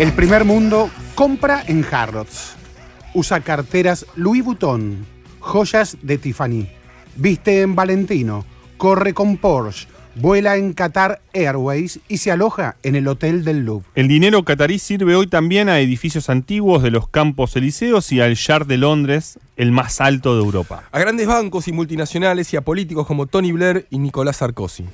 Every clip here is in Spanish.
El primer mundo compra en Harrods. Usa carteras Louis Vuitton, joyas de Tiffany. Viste en Valentino, corre con Porsche, vuela en Qatar Airways y se aloja en el Hotel del Louvre. El dinero catarí sirve hoy también a edificios antiguos de los Campos Elíseos y al Yard de Londres, el más alto de Europa. A grandes bancos y multinacionales y a políticos como Tony Blair y Nicolás Sarkozy.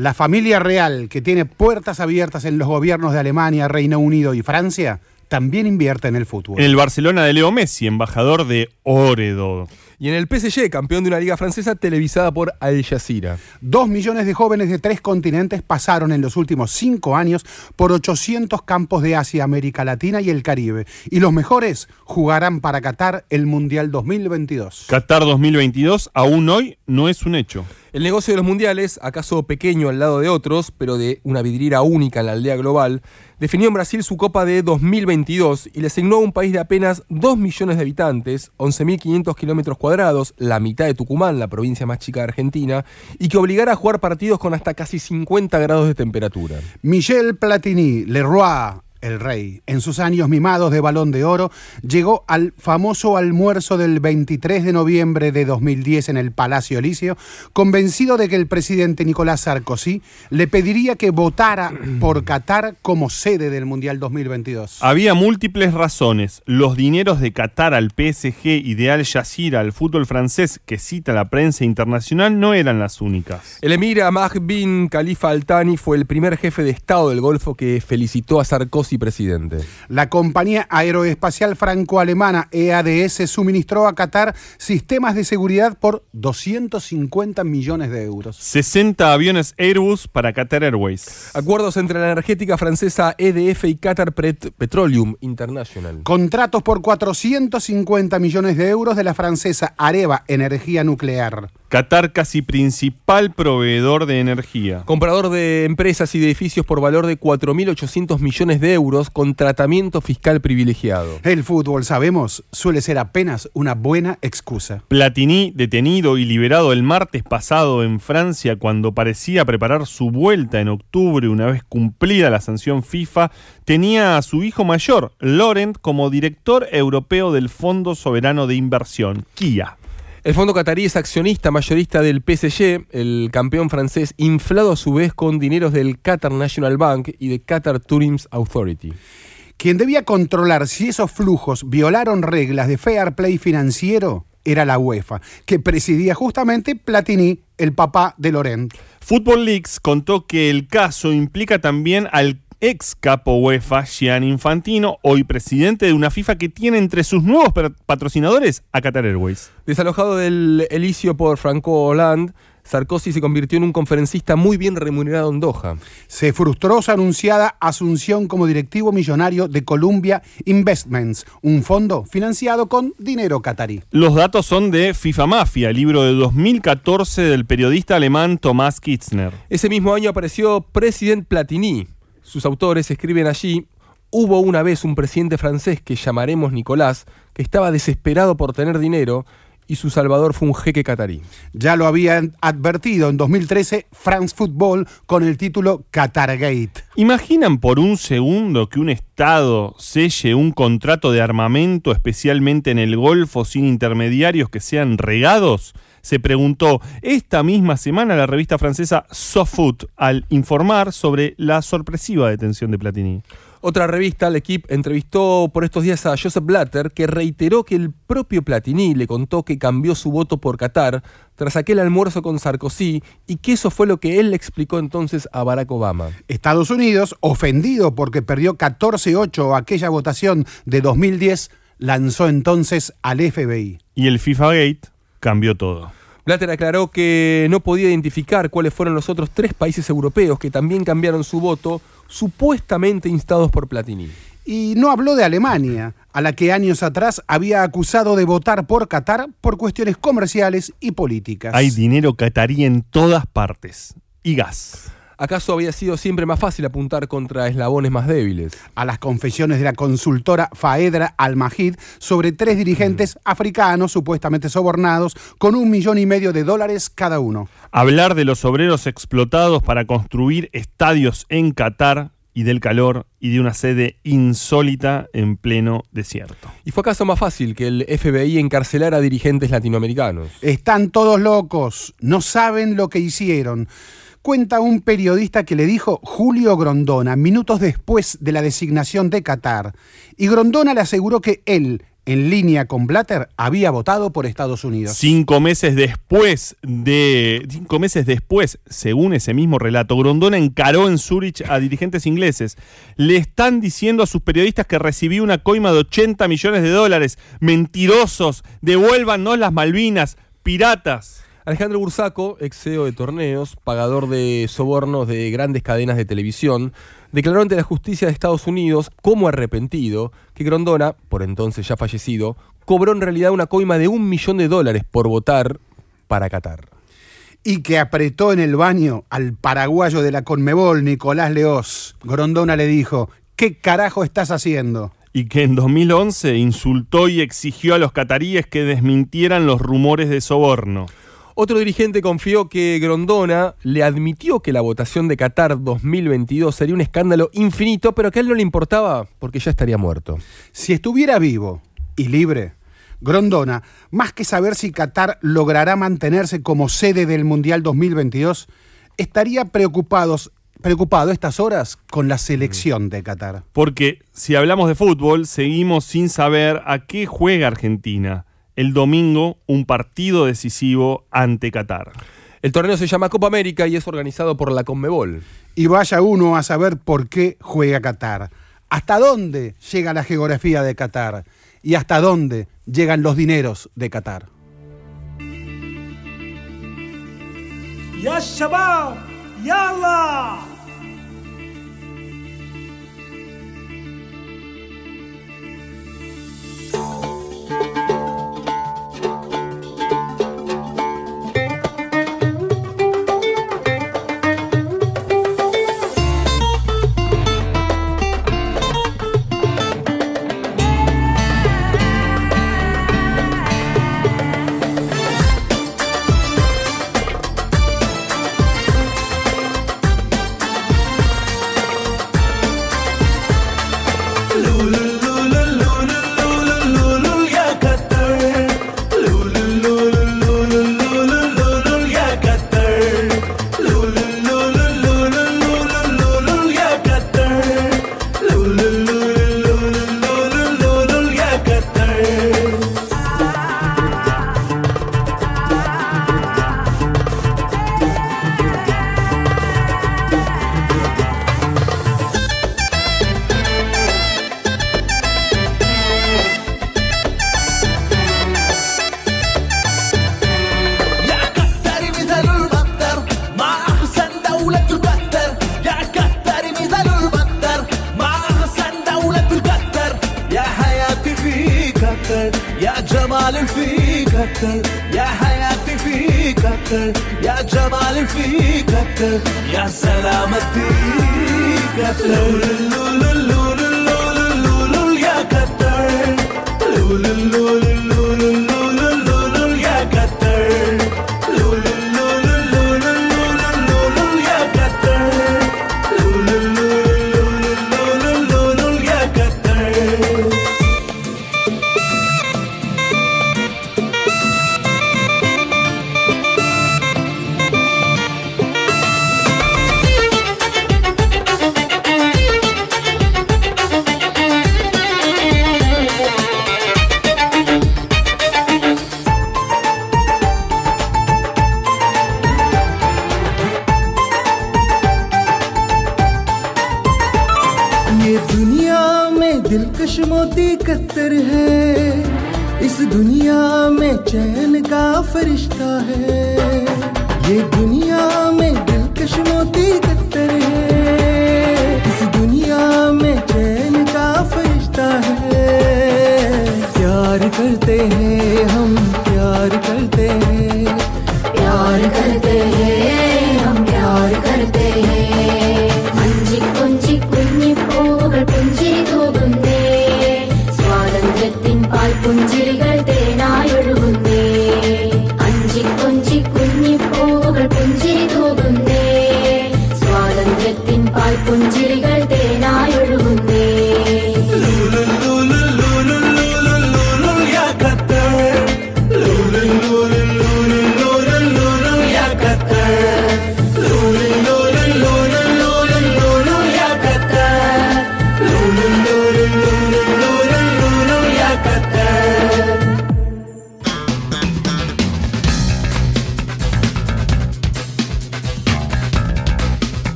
La familia real, que tiene puertas abiertas en los gobiernos de Alemania, Reino Unido y Francia, también invierte en el fútbol. En el Barcelona de Leo Messi, embajador de Óredo. Y en el PSG, campeón de una liga francesa televisada por Al Jazeera. Dos millones de jóvenes de tres continentes pasaron en los últimos cinco años por 800 campos de Asia, América Latina y el Caribe. Y los mejores jugarán para Qatar el Mundial 2022. Qatar 2022 aún hoy no es un hecho. El negocio de los mundiales, acaso pequeño al lado de otros, pero de una vidriera única en la aldea global, definió en Brasil su Copa de 2022 y le asignó a un país de apenas 2 millones de habitantes, 11.500 kilómetros cuadrados, la mitad de Tucumán, la provincia más chica de Argentina, y que obligara a jugar partidos con hasta casi 50 grados de temperatura. Michel Platini, Leroy, el rey, en sus años mimados de balón de oro, llegó al famoso almuerzo del 23 de noviembre de 2010 en el Palacio Elíseo, convencido de que el presidente Nicolás Sarkozy le pediría que votara por Qatar como sede del Mundial 2022. Había múltiples razones. Los dineros de Qatar al PSG y de Al Jazeera al fútbol francés que cita la prensa internacional no eran las únicas. El emir Ahmad bin Khalifa Al Thani fue el primer jefe de Estado del Golfo que felicitó a Sarkozy presidente. La compañía aeroespacial franco-alemana EADS suministró a Qatar sistemas de seguridad por 250 millones de euros. 60 aviones Airbus para Qatar Airways. Acuerdos entre la energética francesa EDF y Qatar Pet- Petroleum International. Contratos por 450 millones de euros de la francesa Areva Energía Nuclear. Qatar casi principal proveedor de energía. Comprador de empresas y de edificios por valor de 4.800 millones de euros con tratamiento fiscal privilegiado. El fútbol, sabemos, suele ser apenas una buena excusa. Platini, detenido y liberado el martes pasado en Francia cuando parecía preparar su vuelta en octubre una vez cumplida la sanción FIFA, tenía a su hijo mayor, Laurent, como director europeo del Fondo Soberano de Inversión, KIA. El fondo catarí es accionista mayorista del PSG, el campeón francés, inflado a su vez con dineros del Qatar National Bank y de Qatar Tourism Authority. Quien debía controlar si esos flujos violaron reglas de fair play financiero era la UEFA, que presidía justamente Platini, el papá de Laurent. Football Leaks contó que el caso implica también al ex capo UEFA, Gianni Infantino, hoy presidente de una FIFA que tiene entre sus nuevos patrocinadores a Qatar Airways. Desalojado del Elicio por Franco Hollande, Sarkozy se convirtió en un conferencista muy bien remunerado en Doha. Se frustró su anunciada asunción como directivo millonario de Columbia Investments, un fondo financiado con dinero catarí. Los datos son de FIFA Mafia, libro de 2014 del periodista alemán Tomás Kitzner. Ese mismo año apareció President Platini. Sus autores escriben allí, hubo una vez un presidente francés que llamaremos Nicolás, que estaba desesperado por tener dinero y su salvador fue un jeque catarí. Ya lo habían advertido en 2013 France Football con el título Qatargate. ¿Imaginan por un segundo que un Estado selle un contrato de armamento especialmente en el Golfo sin intermediarios que sean regados? Se preguntó esta misma semana la revista francesa SoFoot al informar sobre la sorpresiva detención de Platini. Otra revista, L'Equipe, entrevistó por estos días a Joseph Blatter, que reiteró que el propio Platini le contó que cambió su voto por Qatar tras aquel almuerzo con Sarkozy y que eso fue lo que él le explicó entonces a Barack Obama. Estados Unidos, ofendido porque perdió 14-8 aquella votación de 2010, lanzó entonces al FBI. Y el FIFA Gate cambió todo. Blatter aclaró que no podía identificar cuáles fueron los otros tres países europeos que también cambiaron su voto, supuestamente instados por Platini. Y no habló de Alemania, a la que años atrás había acusado de votar por Qatar por cuestiones comerciales y políticas. Hay dinero catarí en todas partes. Y gas. ¿Acaso había sido siempre más fácil apuntar contra eslabones más débiles? A las confesiones de la consultora Faedra Al-Mahid sobre tres dirigentes africanos supuestamente sobornados con un millón y medio de dólares cada uno. Hablar de los obreros explotados para construir estadios en Qatar y del calor y de una sede insólita en pleno desierto. ¿Y fue acaso más fácil que el FBI encarcelara a dirigentes latinoamericanos? Están todos locos, no saben lo que hicieron. Cuenta un periodista que le dijo Julio Grondona minutos después de la designación de Qatar. Y Grondona le aseguró que él, en línea con Blatter, había votado por Estados Unidos. Cinco meses después de. Cinco meses después, según ese mismo relato, Grondona encaró en Zurich a dirigentes ingleses. Le están diciendo a sus periodistas que recibió una coima de 80 millones de dólares. Mentirosos, devuélvanos las Malvinas, piratas. Alejandro Bursaco, ex CEO de torneos, pagador de sobornos de grandes cadenas de televisión, declaró ante la justicia de Estados Unidos, como arrepentido, que Grondona, por entonces ya fallecido, cobró en realidad una coima de un millón de dólares por votar para Qatar. Y que apretó en el baño al paraguayo de la Conmebol, Nicolás Leós. Grondona le dijo, ¿qué carajo estás haciendo? y que en 2011 insultó y exigió a los cataríes que desmintieran los rumores de soborno. Otro dirigente confió que Grondona le admitió que la votación de Qatar 2022 sería un escándalo infinito, pero que a él no le importaba porque ya estaría muerto. Si estuviera vivo y libre, Grondona, más que saber si Qatar logrará mantenerse como sede del Mundial 2022, estaría preocupados preocupado a estas horas con la selección de Qatar. Porque si hablamos de fútbol, seguimos sin saber a qué juega Argentina El domingo, un partido decisivo ante Qatar. El torneo se llama Copa América y es organizado por la Conmebol. Y vaya uno a saber por qué juega Qatar. ¿Hasta dónde llega la geografía de Qatar? ¿Y hasta dónde llegan los dineros de Qatar? يا الشباب يلا يا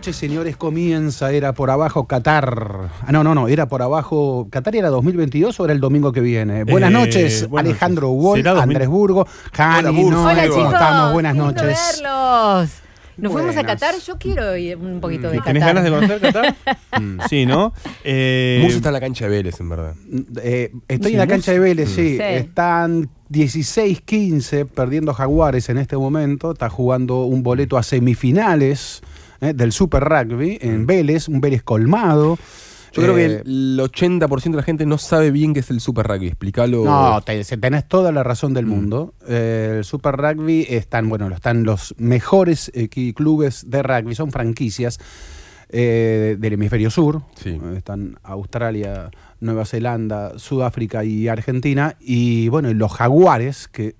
noches, señores. Comienza, era por abajo Qatar. Ah, no, no, no, era por abajo. ¿Qatar era 2022 o era el domingo que viene? Buenas Eh, noches, buenas Alejandro. Wall, ¿Será 2000? Andrés Burgo, Jani, Hola, Burgo. Noé, Hola ¿cómo chicos, estamos? Buenas noches. verlos. ¿Nos fuimos a Buenas. Qatar? Yo quiero ir un poquito de Qatar. ¿Tenés ganas de conocer Qatar? sí, ¿no? Eh, Musa está en la cancha de Vélez, en verdad. Eh, estoy Sí, en la ¿no? cancha de Vélez, sí. Sí. Están 16-15 perdiendo Jaguares en este momento. Está jugando un boleto a semifinales eh, del Super Rugby en Vélez, un Vélez colmado. Yo creo que Eh, el 80% de la gente no sabe bien qué es el Super Rugby. Explícalo. No, te- tenés toda la razón Mm. del mundo. Eh, el Super Rugby están, bueno, están los mejores clubes de rugby, son franquicias eh, del hemisferio sur. Sí. Eh, Están Australia, Nueva Zelanda, Sudáfrica y Argentina. Y bueno, los jaguares, que,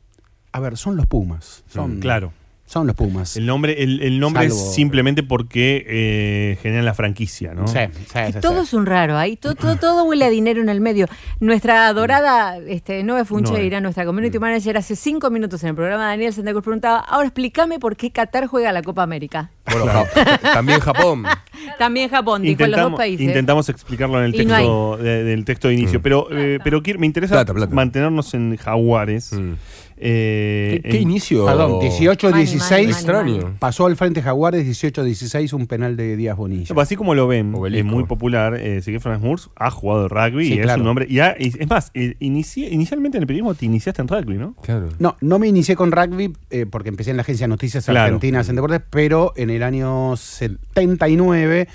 a ver, son los Pumas. Son, Mm, claro. Son los Pumas. El nombre, el, el nombre Salvo- es simplemente porque eh, generan la franquicia, ¿no? Sí, sí, Que sí, todo sí. es un raro ahí, todo, todo, todo huele a dinero en el medio. Nuestra adorada este, Noé. Funcheira, nuestra community manager, hace cinco minutos en el programa de Daniel Santa Cruz preguntaba, ahora explícame por qué Qatar juega la Copa América. Bueno, también Japón. También Japón, dijo en los dos países. intentamos explicarlo en el no texto de- del texto de inicio, Mm. pero, eh, pero quiero- me interesa Plata, plata. mantenernos en Jaguares. Mm. Eh, ¿Qué, inicio? Perdón, 18-16. Mani, mani, Extraño. Pasó al frente Jaguares 18-16, un penal de Díaz Bonilla. Así como lo ven, es muy popular. Eh, Sigue Franz Murs ha jugado rugby Sí, y es un hombre. Y ha- y- es más, eh, inici- inicialmente en el periodismo te iniciaste en rugby, ¿no? Claro. No, no me inicié con rugby eh, porque empecé en la agencia de noticias Claro. argentinas en deportes, pero en el año 79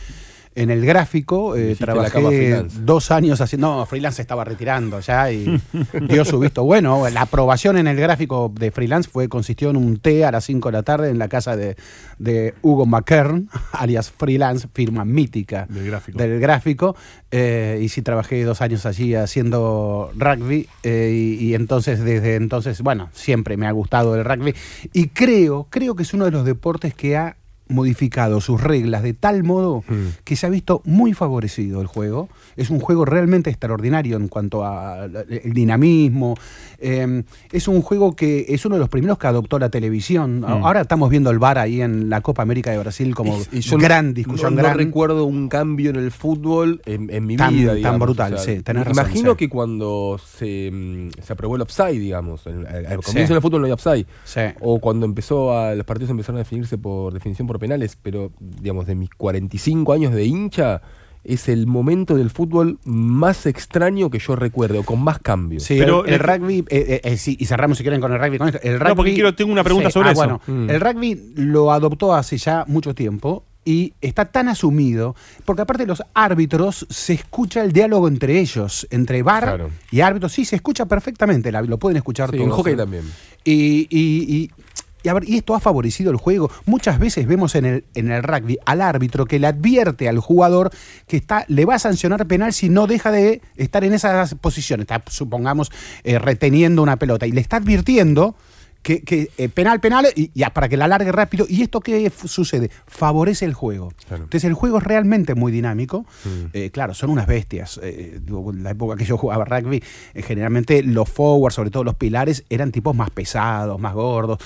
en el gráfico eh, trabajé dos años haciendo. No, freelance estaba retirando ya y dio su visto bueno. La aprobación en el gráfico de freelance fue consistió en un té a las 5 de la tarde en la casa de, de Hugo McKern, alias freelance, firma mítica Del gráfico. del gráfico. eh, y sí trabajé dos años allí haciendo rugby. eh, y, y entonces, desde entonces, bueno, siempre me ha gustado el rugby. Y creo, creo que es uno de los deportes que ha modificado sus reglas de tal modo Mm. que se ha visto muy favorecido el juego. Es un juego realmente extraordinario en cuanto a la- el dinamismo. Eh, es un juego que es uno de los primeros que adoptó la televisión. Mm. Ahora estamos viendo el VAR ahí en la Copa América de Brasil como Y- y yo gran discusión. No, no recuerdo un cambio en el fútbol en, en mi Tan- vida. tan brutal, sí, tenés razón, Imagino sí. que cuando se, mm, se aprobó el offside, digamos, al al Sí. comienzo del fútbol no hay offside. Sí. O cuando empezó a, los partidos empezaron a definirse por definición por penales, pero digamos, de mis 45 años de hincha, es el momento del fútbol más extraño que yo recuerdo, con más cambios. Sí, Pero el, rugby, eh, eh, eh, sí, y cerramos si quieren con el rugby. Con esto. El rugby No, porque quiero- tengo una pregunta sobre ah, eso. Bueno, Mm. el rugby lo adoptó hace ya mucho tiempo y está tan asumido, porque aparte los árbitros se escucha el diálogo entre ellos, entre VAR Claro. y árbitros. Sí, se escucha perfectamente, la- lo pueden escuchar Sí, todos. en hockey también. Y, y- y- y a ver, y esto ha favorecido el juego. Muchas veces vemos en el, en el rugby al árbitro que le advierte al jugador que está, le va a sancionar penal si no deja de estar en esas posiciones. Está, supongamos, eh, reteniendo una pelota. Y le está advirtiendo que, que, eh, penal, penal, y ya para que la largue rápido. ¿Y esto qué sucede? Favorece el juego. Claro. Entonces el juego es realmente muy dinámico. Mm. Eh, claro, son unas bestias. Eh, digo, en la época que yo jugaba rugby, generalmente los forwards, sobre todo los pilares, eran tipos más pesados, más gordos.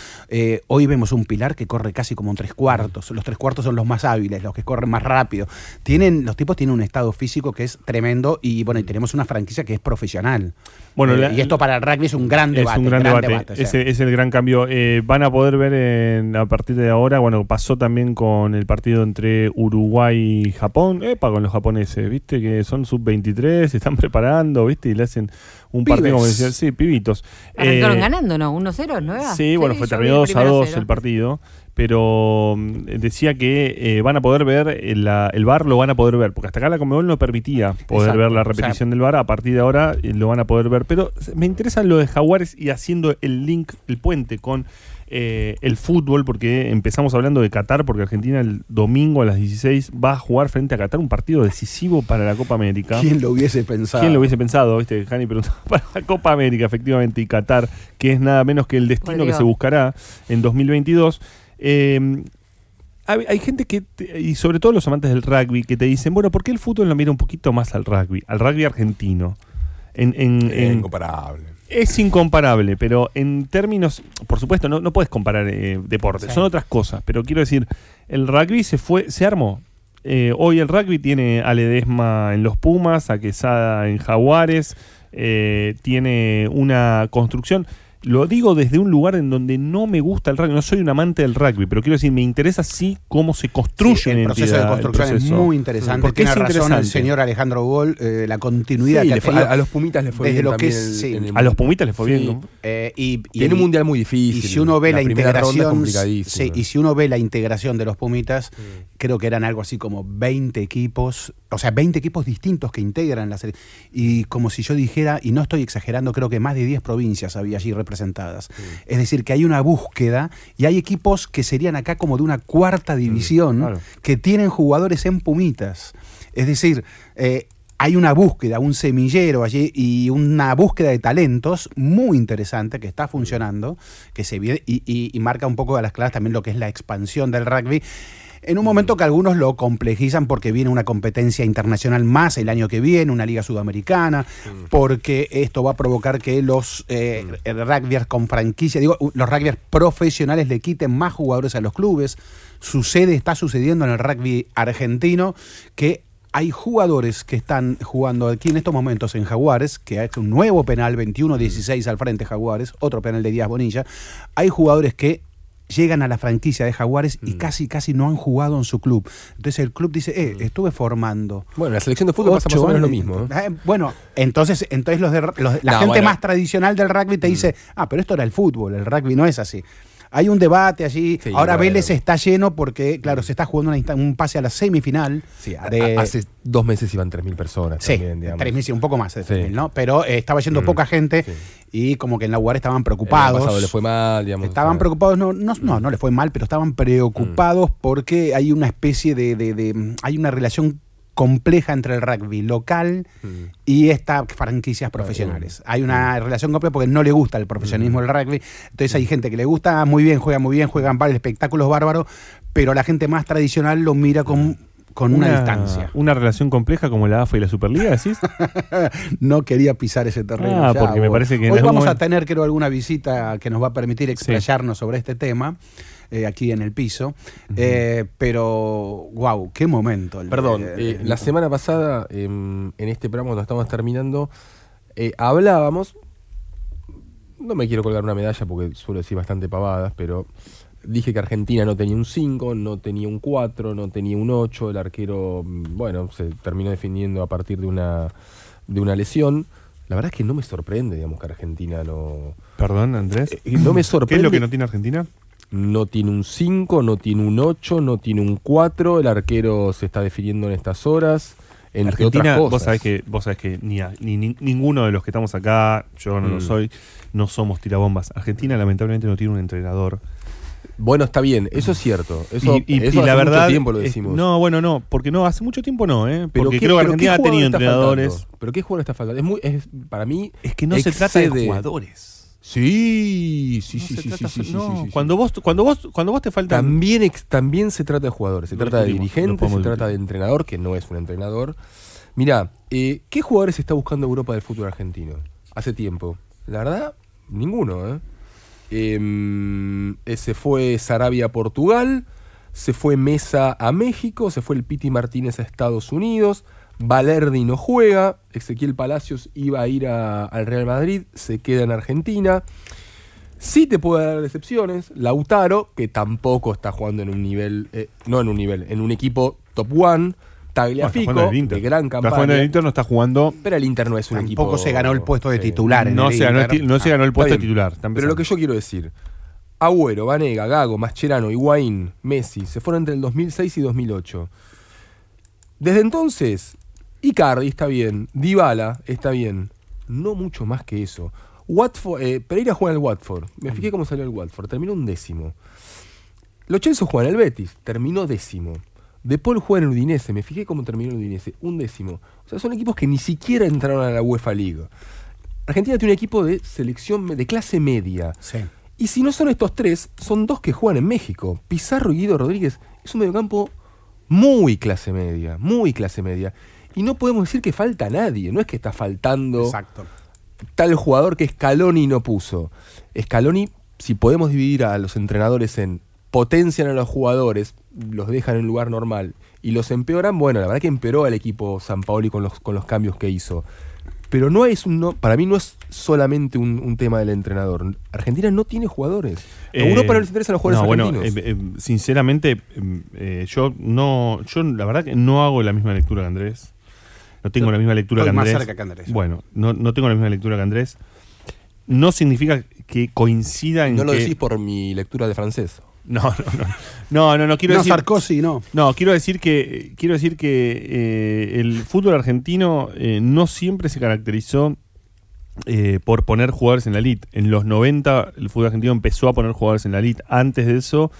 Hoy vemos un pilar que corre casi como un tres cuartos. Los tres cuartos son los más hábiles, los que corren más rápido. Tienen, los tipos tienen un estado físico que es tremendo y bueno, y tenemos una franquicia que es profesional. Bueno, la- y esto para el rugby es un gran Es debate. un gran, debate. o sea. Ese es el gran cambio. Eh, van a poder ver en- a partir de ahora, bueno, pasó también con el partido entre Uruguay y Japón. Epa, con los japoneses, ¿viste? Que son sub-23, se están preparando, ¿viste? Y le hacen un Pibes. partido, como decía, sí, pibitos. Arrancaron Eh, ganando, ¿no? 1-0, ¿no era? Sí, bueno, fue vi 2 a primero 2 cero. el partido, pero mm, decía que eh, van a poder ver, el, la- el VAR lo van a poder ver, porque hasta acá la Conmebol no permitía poder Exacto, ver la o sea- repetición del VAR, a partir de ahora eh, lo van a poder ver, pero me interesa lo de Jaguares y haciendo el link, el puente con eh, el fútbol, porque empezamos hablando de Qatar, porque Argentina el domingo a las 16 va a jugar frente a Qatar, un partido decisivo para la Copa América. ¿Quién lo hubiese pensado? ¿Quién lo hubiese pensado? ¿Viste? Jani preguntó para la Copa América, efectivamente, y Qatar, que es nada menos que el destino que se buscará en 2022. Eh, hay, hay gente que, y sobre todo los amantes del rugby, que te dicen, bueno, ¿por qué el fútbol no mira un poquito más al rugby? Al rugby argentino. En, en- en- incomparable. es incomparable, pero en términos, por supuesto, no, no puedes comparar eh, deportes, Sí. son otras cosas, pero quiero decir, el rugby se fue, se armó. Eh, hoy el rugby tiene a Ledesma en los Pumas, a Quesada en Jaguares, eh, tiene una construcción. Lo digo desde un lugar en donde no me gusta el rugby, no soy un amante del rugby, pero quiero decir, me interesa sí cómo se construye Sí, el proceso entidad, de el construcción es proceso. muy interesante. Porque Tiene es razón el interesante. señor Alejandro Gol, eh, la continuidad Sí, que fue- a, a los Pumitas le fue desde bien lo que también es- en el- sí. el- A los Pumitas les fue bien. ¿no? Eh, y, y Tiene el- un mundial muy difícil. Y si uno ve la, es integración, y si uno ve la integración de los Pumitas, creo que eran algo así como 20 equipos, o sea, 20 equipos distintos que integran la serie. Y como si yo dijera, y no estoy exagerando, creo que más de 10 provincias había allí representadas. Es decir, que hay una búsqueda y hay equipos que serían acá como de una cuarta división claro. que tienen jugadores en Pumitas. Es decir, eh, hay una búsqueda, un semillero allí y una búsqueda de talentos muy interesante que está funcionando, que se viene y, y- y marca un poco a las claras también lo que es la expansión del rugby. En un momento que algunos lo complejizan porque viene una competencia internacional más el año que viene, una liga sudamericana, porque esto va a provocar que los eh, rugbyers con franquicia, digo, los rugbyers profesionales le quiten más jugadores a los clubes. Sucede, está sucediendo en el rugby argentino que hay jugadores que están jugando aquí en estos momentos en Jaguares, que ha hecho un nuevo penal, 21-16 al frente Jaguares, otro penal de Díaz Bonilla. Hay jugadores que llegan a la franquicia de Jaguares y casi casi no han jugado en su club. Entonces el club dice, eh, estuve formando. Bueno, en la selección de fútbol pasa más o menos lo años". mismo. ¿eh? Eh, bueno, entonces, entonces los de- los- la No, gente bueno. más tradicional del rugby te dice, ah, pero esto era el fútbol, el rugby no es así. Hay un debate allí. Sí, Ahora. Vélez está lleno porque, claro, se está jugando una un pase a la semifinal. Sí, de- hace dos meses iban 3.000 personas Sí, también, digamos. 3.000, sí, un poco más de Sí. 3.000, ¿no? Pero eh, estaba yendo Mm, poca gente sí. y como que en la UAR estaban preocupados. le fue mal, digamos. Estaban preocupados, no, no, no, no le fue mal, pero estaban preocupados porque hay una especie de, de- de- hay una relación compleja entre el rugby local mm. y estas franquicias profesionales. Hay una relación compleja porque no le gusta el profesionalismo del rugby. Entonces hay gente que le gusta muy bien, juega muy bien, juegan varios espectáculos bárbaros, pero la gente más tradicional lo mira con, con una, distancia. Una relación compleja como la AFA y la Superliga, decís. No quería pisar ese terreno. Ah, ya, porque me parece que Hoy vamos a tener, creo, alguna visita que nos va a permitir explayarnos sobre este tema. Eh, aquí en el piso, Eh, pero wow, qué momento. el- Perdón, eh, el- la semana pasada, em, en este programa cuando estábamos terminando, eh, hablábamos, no me quiero colgar una medalla porque suelo decir bastante pavadas, pero dije que Argentina no tenía un 5, no tenía un 4, no tenía un 8, el arquero, mm, bueno, se terminó defendiendo a partir de una, de una lesión. La verdad es que no me sorprende, digamos, que Argentina no... Perdón, Andrés. Eh, no me ¿Qué sorprende. es lo que no tiene Argentina? No tiene un 5, no tiene un 8, no tiene un 4. El arquero se está definiendo en estas horas. Entre Argentina, otras cosas. vos sabés que, vos sabés que ni, a- ni- ni- ninguno de los que estamos acá, yo no lo Mm. soy, no somos tirabombas. Argentina lamentablemente no tiene un entrenador. Bueno, está bien, eso es cierto. Eso, y, y- eso y la hace verdad. mucho tiempo lo es- decimos. no, bueno, no, porque no, hace mucho tiempo no, ¿eh? pero Porque ¿qué- creo que pero Argentina ha tenido entrenadores. faltando? Pero qué jugador está faltando. Es muy, es, para mí. Es que no se trata de jugadores. Sí, sí, No sí, sí, trata sí, sí, no, sí. Cuando vos, cuando vos, cuando vos te faltan. También, ex- también se trata de jugadores, se trata de dirigentes, se trata de entrenador, que no es un entrenador. Mirá, eh, ¿qué jugadores está buscando Europa del fútbol argentino? Hace tiempo. La verdad, ninguno, ¿eh? Em, eh, se fue Sarabia a Portugal, se fue Mesa a México, se fue el Piti Martínez a Estados Unidos, Valerdi no juega, Ezequiel Palacios iba a ir a- al Real Madrid, se queda en Argentina. Sí te puede dar decepciones. Lautaro, que tampoco está jugando en un nivel, eh, no en un nivel, en un equipo top one. Tagliafico, Inter. de gran Está jugando en el campaña. Inter, no está jugando. Pero el Inter no es un equipo. Tampoco se ganó el puesto de Sí. titular en No el se, ganó el, no se ganó el Está puesto de titular. Pero lo que yo quiero decir, Agüero, Vanega, Gago, Mascherano, Higuaín, Messi, se fueron entre el 2006 y 2008. Desde entonces, Icardi está bien, Dybala está bien, no mucho más que eso. Watford, eh, Pereira juega en el Watford, me fijé cómo salió el Watford, terminó un décimo. Lo Chelsea juega en el Betis, terminó décimo. De Paul juega en el Udinese, me fijé cómo terminó el Udinese, un décimo. O sea, son equipos que ni siquiera entraron a la UEFA League. Argentina tiene un equipo de selección de clase media. Sí. Y si no son estos tres, son dos que juegan en México. Pizarro y Guido Rodríguez es un mediocampo muy clase media, muy clase media. Y no podemos decir que falta nadie, no es que está faltando Exacto. tal jugador que Scaloni no puso. Scaloni, si podemos dividir a los entrenadores en potencian a los jugadores, los dejan en un lugar normal y los empeoran, bueno, la verdad que empeoró al equipo San Paoli con los, con los cambios que hizo. Pero no es un, no- para mí no es solamente un, un tema del entrenador. Argentina no tiene jugadores. A Eh, Europa no les interesan los jugadores no, bueno, argentinos. eh, eh, sinceramente, eh, yo no, yo la verdad que no hago la misma lectura que Andrés. No tengo la misma lectura que Estoy más Andrés. cerca que Andrés. Bueno, no, no tengo la misma lectura que Andrés. No significa que coincida en no lo que- decís por mi lectura de francés. No, no, no. No, no, no quiero no, decir. Sarkozy, no. No, quiero decir que quiero decir que eh, el fútbol argentino eh, no siempre se caracterizó eh, por poner jugadores en la elite. En los 90 el fútbol argentino empezó a poner jugadores en la elite. Antes de eso,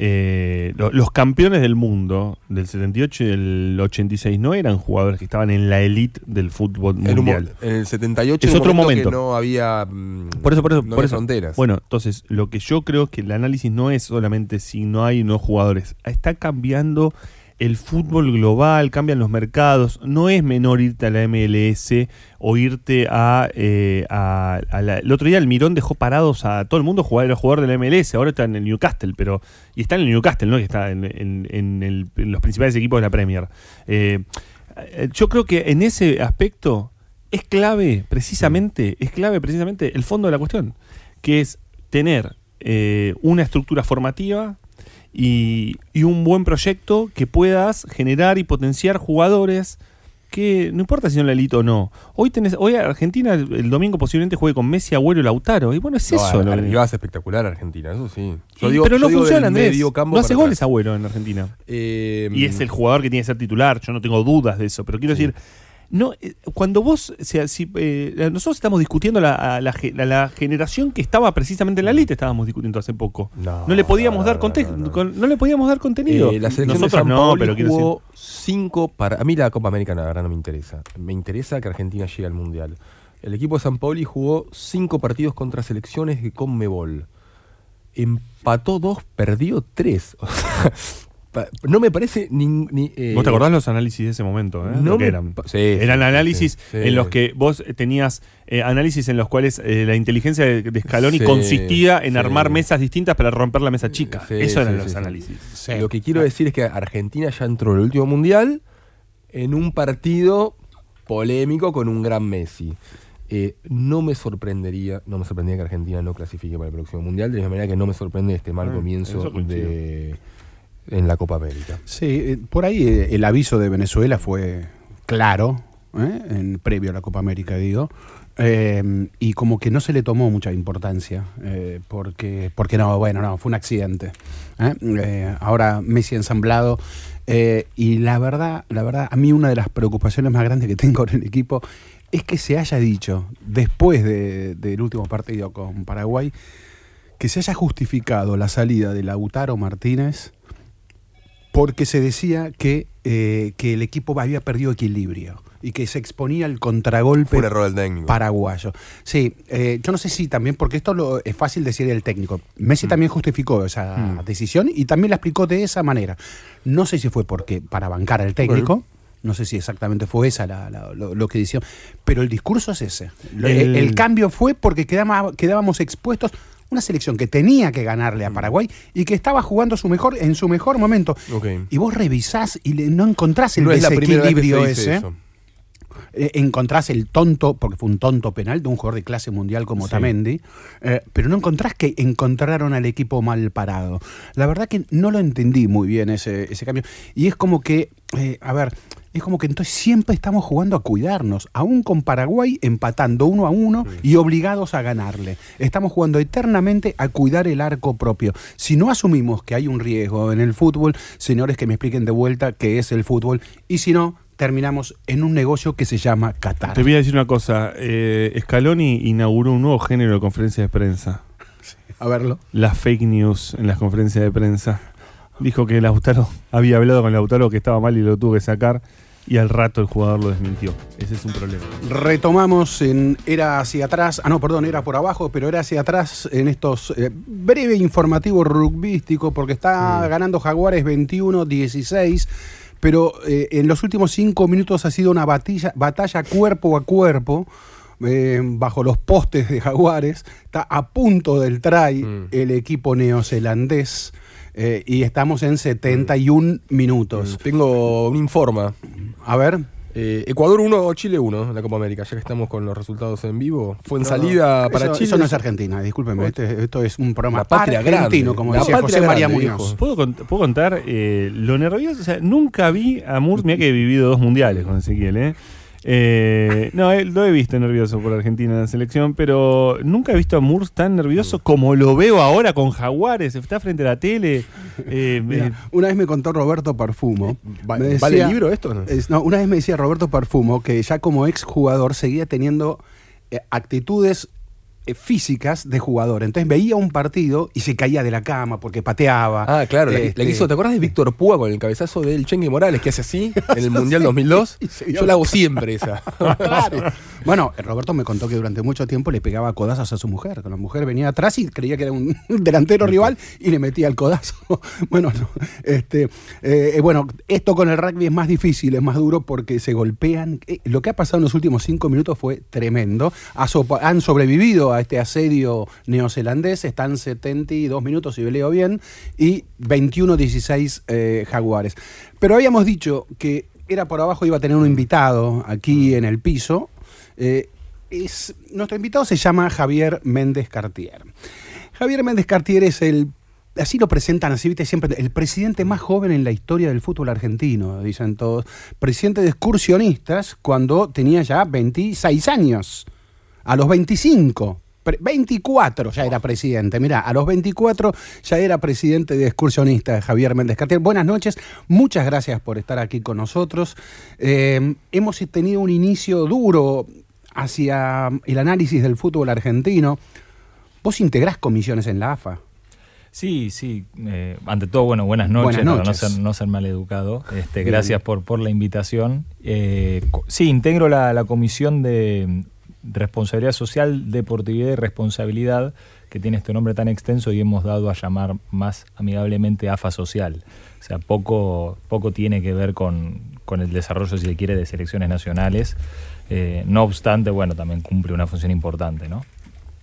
eh, lo- los campeones del mundo del 78 y del 86 no eran jugadores que estaban en la elite del fútbol En, un mo- mundial. en el 78 Es en otro momento, momento. que no había, mm, Por eso, por eso, no por eso. fronteras. Bueno, entonces, lo que yo creo que el análisis no es solamente si no hay no jugadores. Está cambiando el fútbol global, cambian los mercados. No es menor irte a la MLS o irte a. eh, a- a la- el otro día el Mirón dejó parados a todo el mundo jugar, era jugador de la MLS. Ahora está en el Newcastle, pero. Y está en el Newcastle, ¿no? Que está en, en- en el- en los principales equipos de la Premier. Eh, eh, yo creo que en ese aspecto es clave, precisamente, es clave precisamente el fondo de la cuestión, que es tener eh, una estructura formativa y, y un buen proyecto que puedas generar y potenciar jugadores que no importa si son la elite o no. Hoy tenés, hoy Argentina el, el domingo posiblemente juegue con Messi, Agüero y Lautaro. Y bueno, es No, eso. lo es espectacular Argentina, eso sí. Y- Yo digo- pero no funciona, Andrés. No hace goles atrás. Agüero en Argentina. Eh, Y es el jugador que tiene que ser titular, yo no tengo dudas de eso, pero quiero decir, no, eh, cuando vos, o sea, si, eh, nosotros estamos discutiendo la, a la, ge- a la generación que estaba precisamente en la elite, estábamos discutiendo hace poco. No, No, le podíamos no, dar no, conte- no, no. con- no le podíamos dar contenido. Eh, la selección Nosotros de San no, pero quiero decir, jugó cinco para a mí la Copa América la verdad no me interesa. Me interesa que Argentina llegue al Mundial. El equipo de San Paoli jugó cinco partidos contra selecciones de Conmebol. Empató dos, perdió tres. O sea, no me parece ni, ni, eh, ¿Vos te acordás los análisis de ese momento? eh? no Lo que me eran. sí, eran análisis sí, sí. en los que vos tenías eh, análisis en los cuales eh, la inteligencia de, de Scaloni Sí, consistía en sí. armar mesas distintas para romper la mesa chica. Sí, Eso eran sí, los sí, sí. análisis. Lo que quiero decir es que Argentina ya entró en el último mundial en un partido polémico con un gran Messi. Eh, no me sorprendería, no me sorprendería que Argentina no clasifique para el próximo mundial, de la misma manera que no me sorprende este mal Ah, comienzo de, en la Copa América. Sí, eh, por ahí eh, el aviso de Venezuela fue claro, ¿eh? en previo a la Copa América, digo. Eh, y como que no se le tomó mucha importancia, eh, porque, porque no, bueno, no, fue un accidente. ahora Messi ensamblado. y la verdad, la verdad, a mí una de las preocupaciones más grandes que tengo en el equipo es que se haya dicho, después de- del último partido con Paraguay, que se haya justificado la salida de Lautaro Martínez porque se decía que, eh, que el equipo había perdido equilibrio. y que se exponía al contragolpe Fue un error del técnico. paraguayo. Sí, eh, yo no sé si también, porque esto lo, es fácil decir el técnico. Messi Mm. también justificó esa decisión y también la explicó de esa manera. No sé si fue porque para bancar al técnico. No sé si exactamente fue esa la- la- lo, lo que dijeron, pero el discurso es ese. El- El, el cambio fue porque quedábamos expuestos una selección que tenía que ganarle Mm. a Paraguay y que estaba jugando su mejor en su mejor momento. Y vos revisás y le- no encontrás el No desequilibrio ese. eso. Eh, encontrás el tonto, porque fue un tonto penal de un jugador de clase mundial como Sí. Tamendi, eh, pero no encontrás que encontraron al equipo mal parado. La verdad que no lo entendí muy bien ese, ese cambio. Y es como que, eh, a ver, es como que entonces siempre estamos jugando a cuidarnos, aún con Paraguay empatando uno a uno y obligados a ganarle. Estamos jugando eternamente a cuidar el arco propio. Si no asumimos que hay un riesgo en el fútbol, señores que me expliquen de vuelta qué es el fútbol, y si no, terminamos en un negocio que se llama Qatar. Te voy a decir una cosa. eh, Scaloni inauguró un nuevo género de conferencias de prensa. A verlo. Las fake news en las conferencias de prensa. Dijo que Lautaro había hablado con Lautaro que estaba mal y lo tuvo que sacar. Y al rato el jugador lo desmintió. Ese es un problema. Retomamos en Era hacia atrás, ah no, perdón, era por abajo, pero era hacia atrás en estos eh, breve informativo rugbístico, porque está ganando Jaguares 21-16, pero eh, en los últimos cinco minutos ha sido una batalla, batalla cuerpo a cuerpo. eh, bajo los postes de Jaguares, está a punto del try Mm. el equipo neozelandés eh, y estamos en 71 minutos. Tengo un informa. A ver, Eh, Ecuador 1, Chile 1 en la Copa América, ya que estamos con los resultados en vivo. Fue en salida para eso, Chile. eso no es Argentina, discúlpeme. este- esto es un programa La patria argentino, grande, como la decía patria José María grande, Muñoz. ¿Puedo, cont- puedo contar eh, lo nervioso? O sea, nunca vi a Murs, mira que he vivido dos mundiales con Ezequiel, ¿eh? Eh, no, eh, lo he visto nervioso por Argentina en la selección, pero nunca he visto a Murs tan nervioso como lo veo ahora con Jaguares. Está frente a la tele. eh, Mira, eh, una vez me contó Roberto Parfumo. Va- me ¿Vale el libro esto? no? es- no, una vez me decía Roberto Parfumo que ya como ex jugador seguía teniendo eh, actitudes eh, físicas de jugador. Entonces veía un partido y se caía de la cama porque pateaba. Ah, claro, la, que- la que Este, hizo, ¿te acuerdas de Víctor Púa con el cabezazo del Chengue Morales que hace así en el Mundial 2002? Y se dio- Yo la hago siempre esa. Claro. Bueno, eh, Roberto me contó que durante mucho tiempo le pegaba codazos a su mujer, que la mujer venía atrás y creía que era un delantero rival y le metía el codazo. Bueno, no, este, eh, eh, bueno, esto con el rugby es más difícil, es más duro porque se golpean. Eh, lo que ha pasado en los últimos cinco minutos fue tremendo. Ha han sobrevivido a este asedio neozelandés, están 72 minutos, si leo bien, y 21-16 eh, jaguares. Pero habíamos dicho que era por abajo, iba a tener un invitado aquí en el piso. Eh, es, nuestro invitado se llama Javier Méndez Cartier. Javier Méndez Cartier es el, así lo presentan, así viste siempre, el presidente más joven en la historia del fútbol argentino, dicen todos. Presidente de excursionistas cuando tenía ya 26 años. A los 25. Pre- 24 ya era presidente, mirá, a los 24 ya era presidente de excursionistas Javier Méndez Cartier. Buenas noches, muchas gracias por estar aquí con nosotros. Eh, hemos tenido un inicio duro hacia el análisis del fútbol argentino. Vos integrás comisiones en la AFA. Sí, sí. eh, ante todo, bueno, buenas noches, Buenas noches. no ser, no ser maleducado. Este, gracias por, por la invitación. Eh, sí, integro la, la comisión de responsabilidad social, deportividad y responsabilidad, que tiene este nombre tan extenso y hemos dado a llamar más amigablemente AFA Social. O sea, poco, poco tiene que ver con, con el desarrollo, si se quiere, de selecciones nacionales. Eh, no obstante, bueno, también cumple una función importante, ¿no?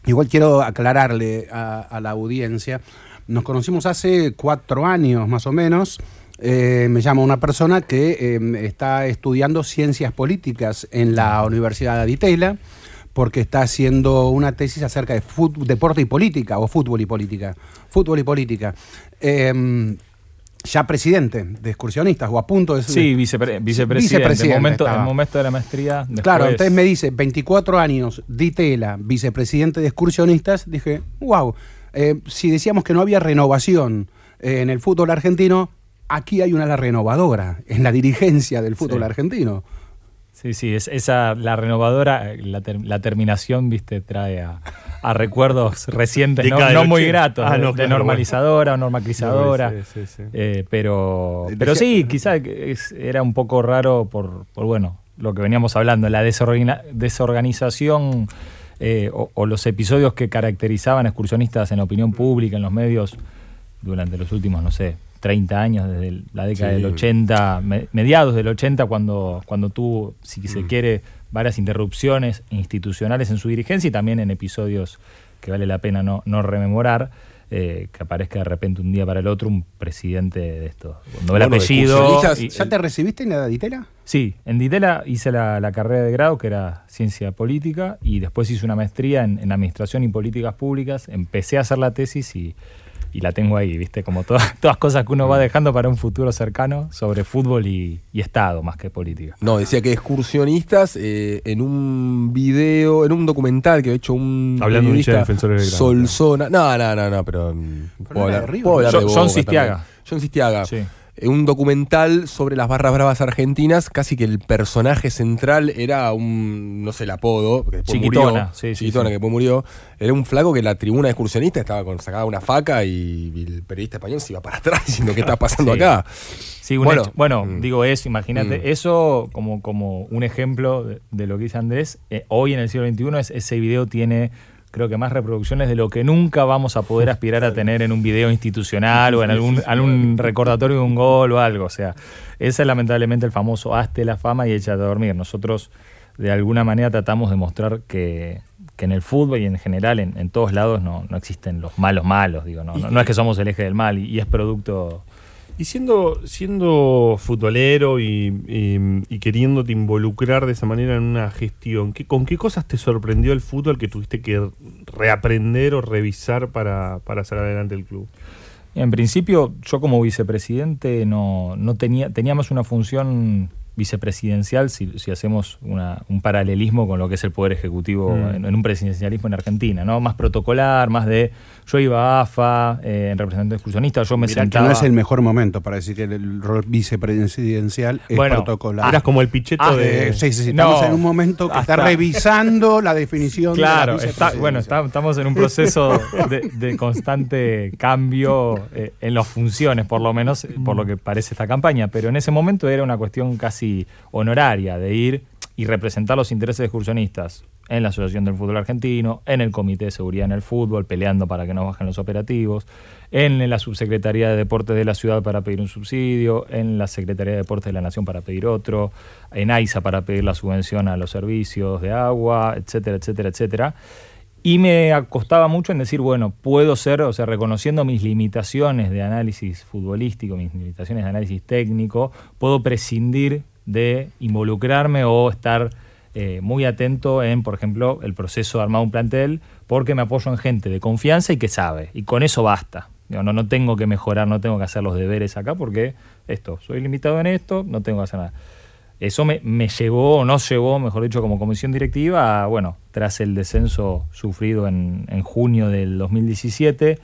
Igual quiero aclararle a, a la audiencia, nos conocimos hace cuatro años más o menos. Eh, me llama una persona que eh, está estudiando ciencias políticas en la Universidad de Aditela, porque está haciendo una tesis acerca de fut- deporte y política, o fútbol y política. Fútbol y política. Eh, ya presidente de excursionistas, o a punto de ser. Sí, vicepre- vicepresidente. Vicepresidente En momento, en momento de la maestría. Después, Claro, entonces me dice, 24 años, Ditela, vicepresidente de excursionistas, dije, wow, si decíamos que no había renovación eh, en el fútbol argentino, aquí hay una la renovadora en la dirigencia del fútbol Sí. argentino. Sí, sí, es, esa, la renovadora, eh, la, ter- la terminación, viste, trae a, a recuerdos recientes, no, muy 80. gratos, Ah, de, no, de claro, normalizadora o normalizadora. Sí, sí, sí. Eh, pero, Dejé- pero sí, quizá es- era un poco raro por, por bueno, lo que veníamos hablando, la desorganización eh, o, o los episodios que caracterizaban a excursionistas en la opinión pública, en los medios, durante los últimos, no sé, 30 años, desde el- la década Sí. del 80, me- mediados del 80, cuando, cuando tuvo, si se quiere, varias interrupciones institucionales en su dirigencia y también en episodios que vale la pena no, no rememorar. eh, que aparezca de repente un día para el otro un presidente de esto. Doble Bueno, apellido. y- ¿Ya te recibiste en la Ditela? Sí, en Ditela hice la, la carrera de grado, que era ciencia política, y después hice una maestría en, en administración y políticas públicas. Empecé a hacer la tesis y, y la tengo ahí, ¿viste? Como todas, todas cosas que uno va dejando para un futuro cercano sobre fútbol y, y Estado, más que política. No, decía que excursionistas eh, en un video, en un documental que ha hecho un Hablando de hincha de periodista, Defensores de. Solsona. No, no, no, no, pero mm, puedo no era hablar, de River. puedo hablar de John- Boca John Sistiaga. también. John Sistiaga. Sí. Eh, Un documental sobre las barras bravas argentinas, casi que el personaje central era un, no sé, el apodo, que después Chiquitona, murió, sí, sí, Chiquitona, sí. que después murió, era un flaco que la tribuna de excursionista estaba con sacaba una faca y, y el periodista español se iba para atrás diciendo qué está pasando acá. Sí, un Bueno. hecho- bueno, Mm. digo eso, imagínate, Mm. eso como, como un ejemplo de, de lo que dice Andrés, eh, hoy en el siglo XXI es- ese video tiene creo que más reproducciones de lo que nunca vamos a poder aspirar a tener en un video institucional o en algún, algún recordatorio de un gol o algo. O sea, ese es lamentablemente el famoso hazte la fama y échate a dormir. Nosotros de alguna manera tratamos de mostrar que, que en el fútbol y en general en, en todos lados no, no existen los malos malos, digo, no, no, no es que somos el eje del mal y, y es producto Y siendo, siendo futbolero y, y- y queriéndote involucrar de esa manera en una gestión, ¿qué, ¿con qué cosas te sorprendió el fútbol que tuviste que reaprender o revisar para, para sacar adelante el club? En principio, yo como vicepresidente no, no tenía, teníamos una función vicepresidencial si, si hacemos una- un paralelismo con lo que es el Poder Ejecutivo Mm. en, en un presidencialismo en Argentina, ¿no? Más protocolar, más de yo iba a AFA, eh, en representante excursionista, yo me Mirá que sentaba... no es el mejor momento para decir que el rol vicepresidencial es Bueno, protocolar. Eras como el picheto Ah, de... Eh, sí, sí, sí, No, estamos en un momento que está revisando la definición Claro, de la está, bueno, está- estamos en un proceso de, de constante cambio eh, en las funciones, por lo menos, eh, por lo que parece esta campaña, pero en ese momento era una cuestión casi honoraria de ir y representar los intereses de excursionistas en la Asociación del Fútbol Argentino, en el Comité de Seguridad en el Fútbol, peleando para que no bajen los operativos, en la Subsecretaría de Deportes de la ciudad para pedir un subsidio, en la Secretaría de Deportes de la Nación para pedir otro, en AISA para pedir la subvención a los servicios de agua, etcétera, etcétera, etcétera. Y me acostaba mucho en decir, bueno, puedo ser, o sea, reconociendo mis limitaciones de análisis futbolístico, mis limitaciones de análisis técnico, puedo prescindir de involucrarme o estar eh, muy atento en, por ejemplo, el proceso de armar un plantel, porque me apoyo en gente de confianza y que sabe. Y con eso basta. No, no tengo que mejorar, no tengo que hacer los deberes acá, porque esto, soy limitado en esto, no tengo que hacer nada. Eso me, me llevó, o nos llevó, mejor dicho, como comisión directiva, a, bueno, tras el descenso sufrido en, en junio del 2017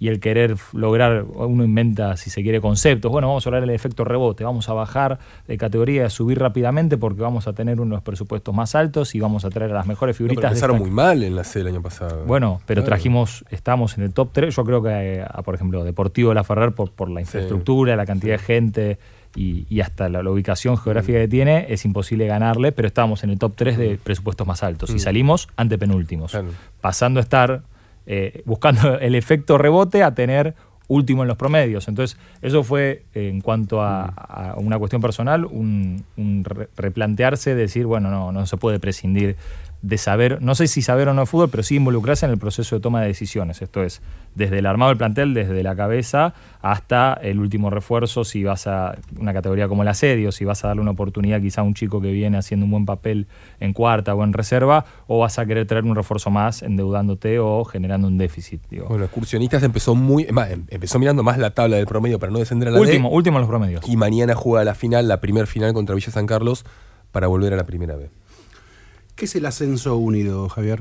y el querer lograr, uno inventa, si se quiere, conceptos. Bueno, vamos a hablar del efecto rebote, vamos a bajar de categoría, a subir rápidamente porque vamos a tener unos presupuestos más altos y vamos a traer a las mejores No, figuritas. de empezaron muy mal en la C el año pasado. bueno, pero Claro. trajimos, estamos en el top 3, yo creo que, eh, a, por ejemplo, Deportivo La Ferrer por, por la infraestructura, la cantidad de gente y, y hasta la, la ubicación geográfica que tiene, es imposible ganarle, pero estábamos en el top 3 de presupuestos más altos y Mm. salimos antepenúltimos, Claro. pasando a estar eh, buscando el efecto rebote a tener último en los promedios. Entonces, eso fue, eh, en cuanto a, a una cuestión personal, un, un re- replantearse, decir, bueno, no, no se puede prescindir de saber, no sé si saber o no de fútbol, pero sí involucrarse en el proceso de toma de decisiones. Esto es, desde el armado del plantel, desde la cabeza, hasta el último refuerzo, si vas a una categoría como el asedio, si vas a darle una oportunidad quizá a un chico que viene haciendo un buen papel en cuarta o en reserva, o vas a querer traer un refuerzo más endeudándote o generando un déficit. digo. Bueno, Excursionistas empezó muy. más, em- empezó mirando más la tabla del promedio para no descender a la último, D. último en los promedios. Y mañana juega la final, la primer final contra Villa San Carlos, para volver a la primera B. ¿Qué es el ascenso unido, Javier?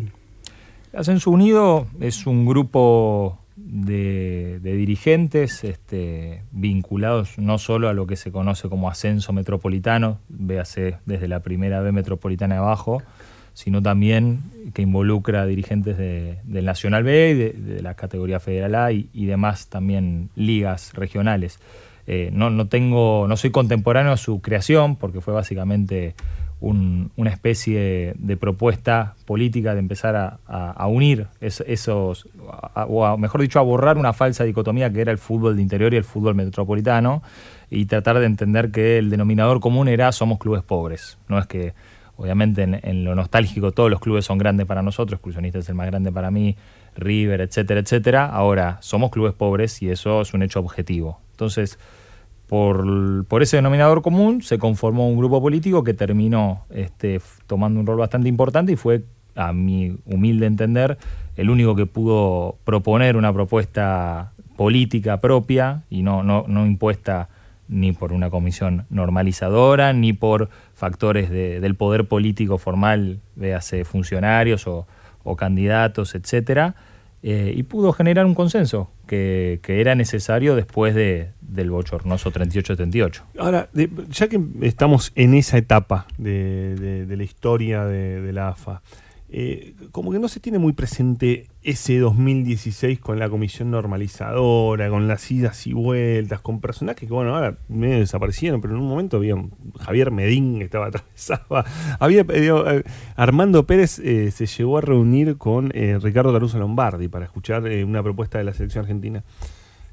Ascenso Unido es un grupo de, dirigentes este, vinculados no solo a lo que se conoce como ascenso metropolitano, véase desde la primera B metropolitana abajo, sino también que involucra dirigentes de- del Nacional B de, de la categoría Federal A y, y demás también ligas regionales. Eh, no, no tengo, no soy contemporáneo a su creación, porque fue básicamente un- una especie de propuesta política de empezar a, unir es- esos, a- o mejor dicho, a borrar una falsa dicotomía que era el fútbol de interior y el fútbol metropolitano y tratar de entender que el denominador común era somos clubes pobres. No es que, obviamente, en, lo nostálgico todos los clubes son grandes para nosotros, Excursionista es el más grande para mí, River, etcétera, etcétera. Ahora, somos clubes pobres y eso es un hecho objetivo. Entonces, por, ese denominador común se conformó un grupo político que terminó este, tomando un rol bastante importante y fue, a mi humilde entender, el único que pudo proponer una propuesta política propia y no, no, no impuesta ni por una comisión normalizadora, ni por factores de- del poder político formal, véase funcionarios o, o candidatos, etcétera, eh, y pudo generar un consenso que, que era necesario después de, del bochornoso 38-38. Ahora, de- ya que estamos en esa etapa de, de- la historia de la AFA, eh, como que no se tiene muy presente ese 2016 con la comisión normalizadora, con las idas y vueltas, con personajes que, bueno, ahora medio desaparecieron, pero en un momento había Javier Medín que estaba atravesado. Había, eh, digo, eh, Armando Pérez se llegó a reunir con Ricardo Caruso Lombardi para escuchar una propuesta de la selección argentina.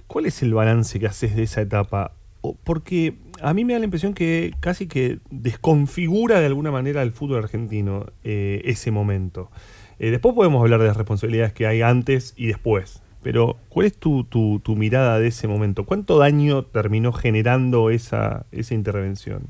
¿Cuál es el balance que haces de esa etapa? O- Porque a mí me da la impresión que casi que desconfigura de alguna manera el fútbol argentino eh, ese momento. Eh, después podemos hablar de las responsabilidades que hay antes y después. Pero, ¿cuál es tu, tu- tu mirada de ese momento? ¿Cuánto daño terminó generando esa, esa intervención?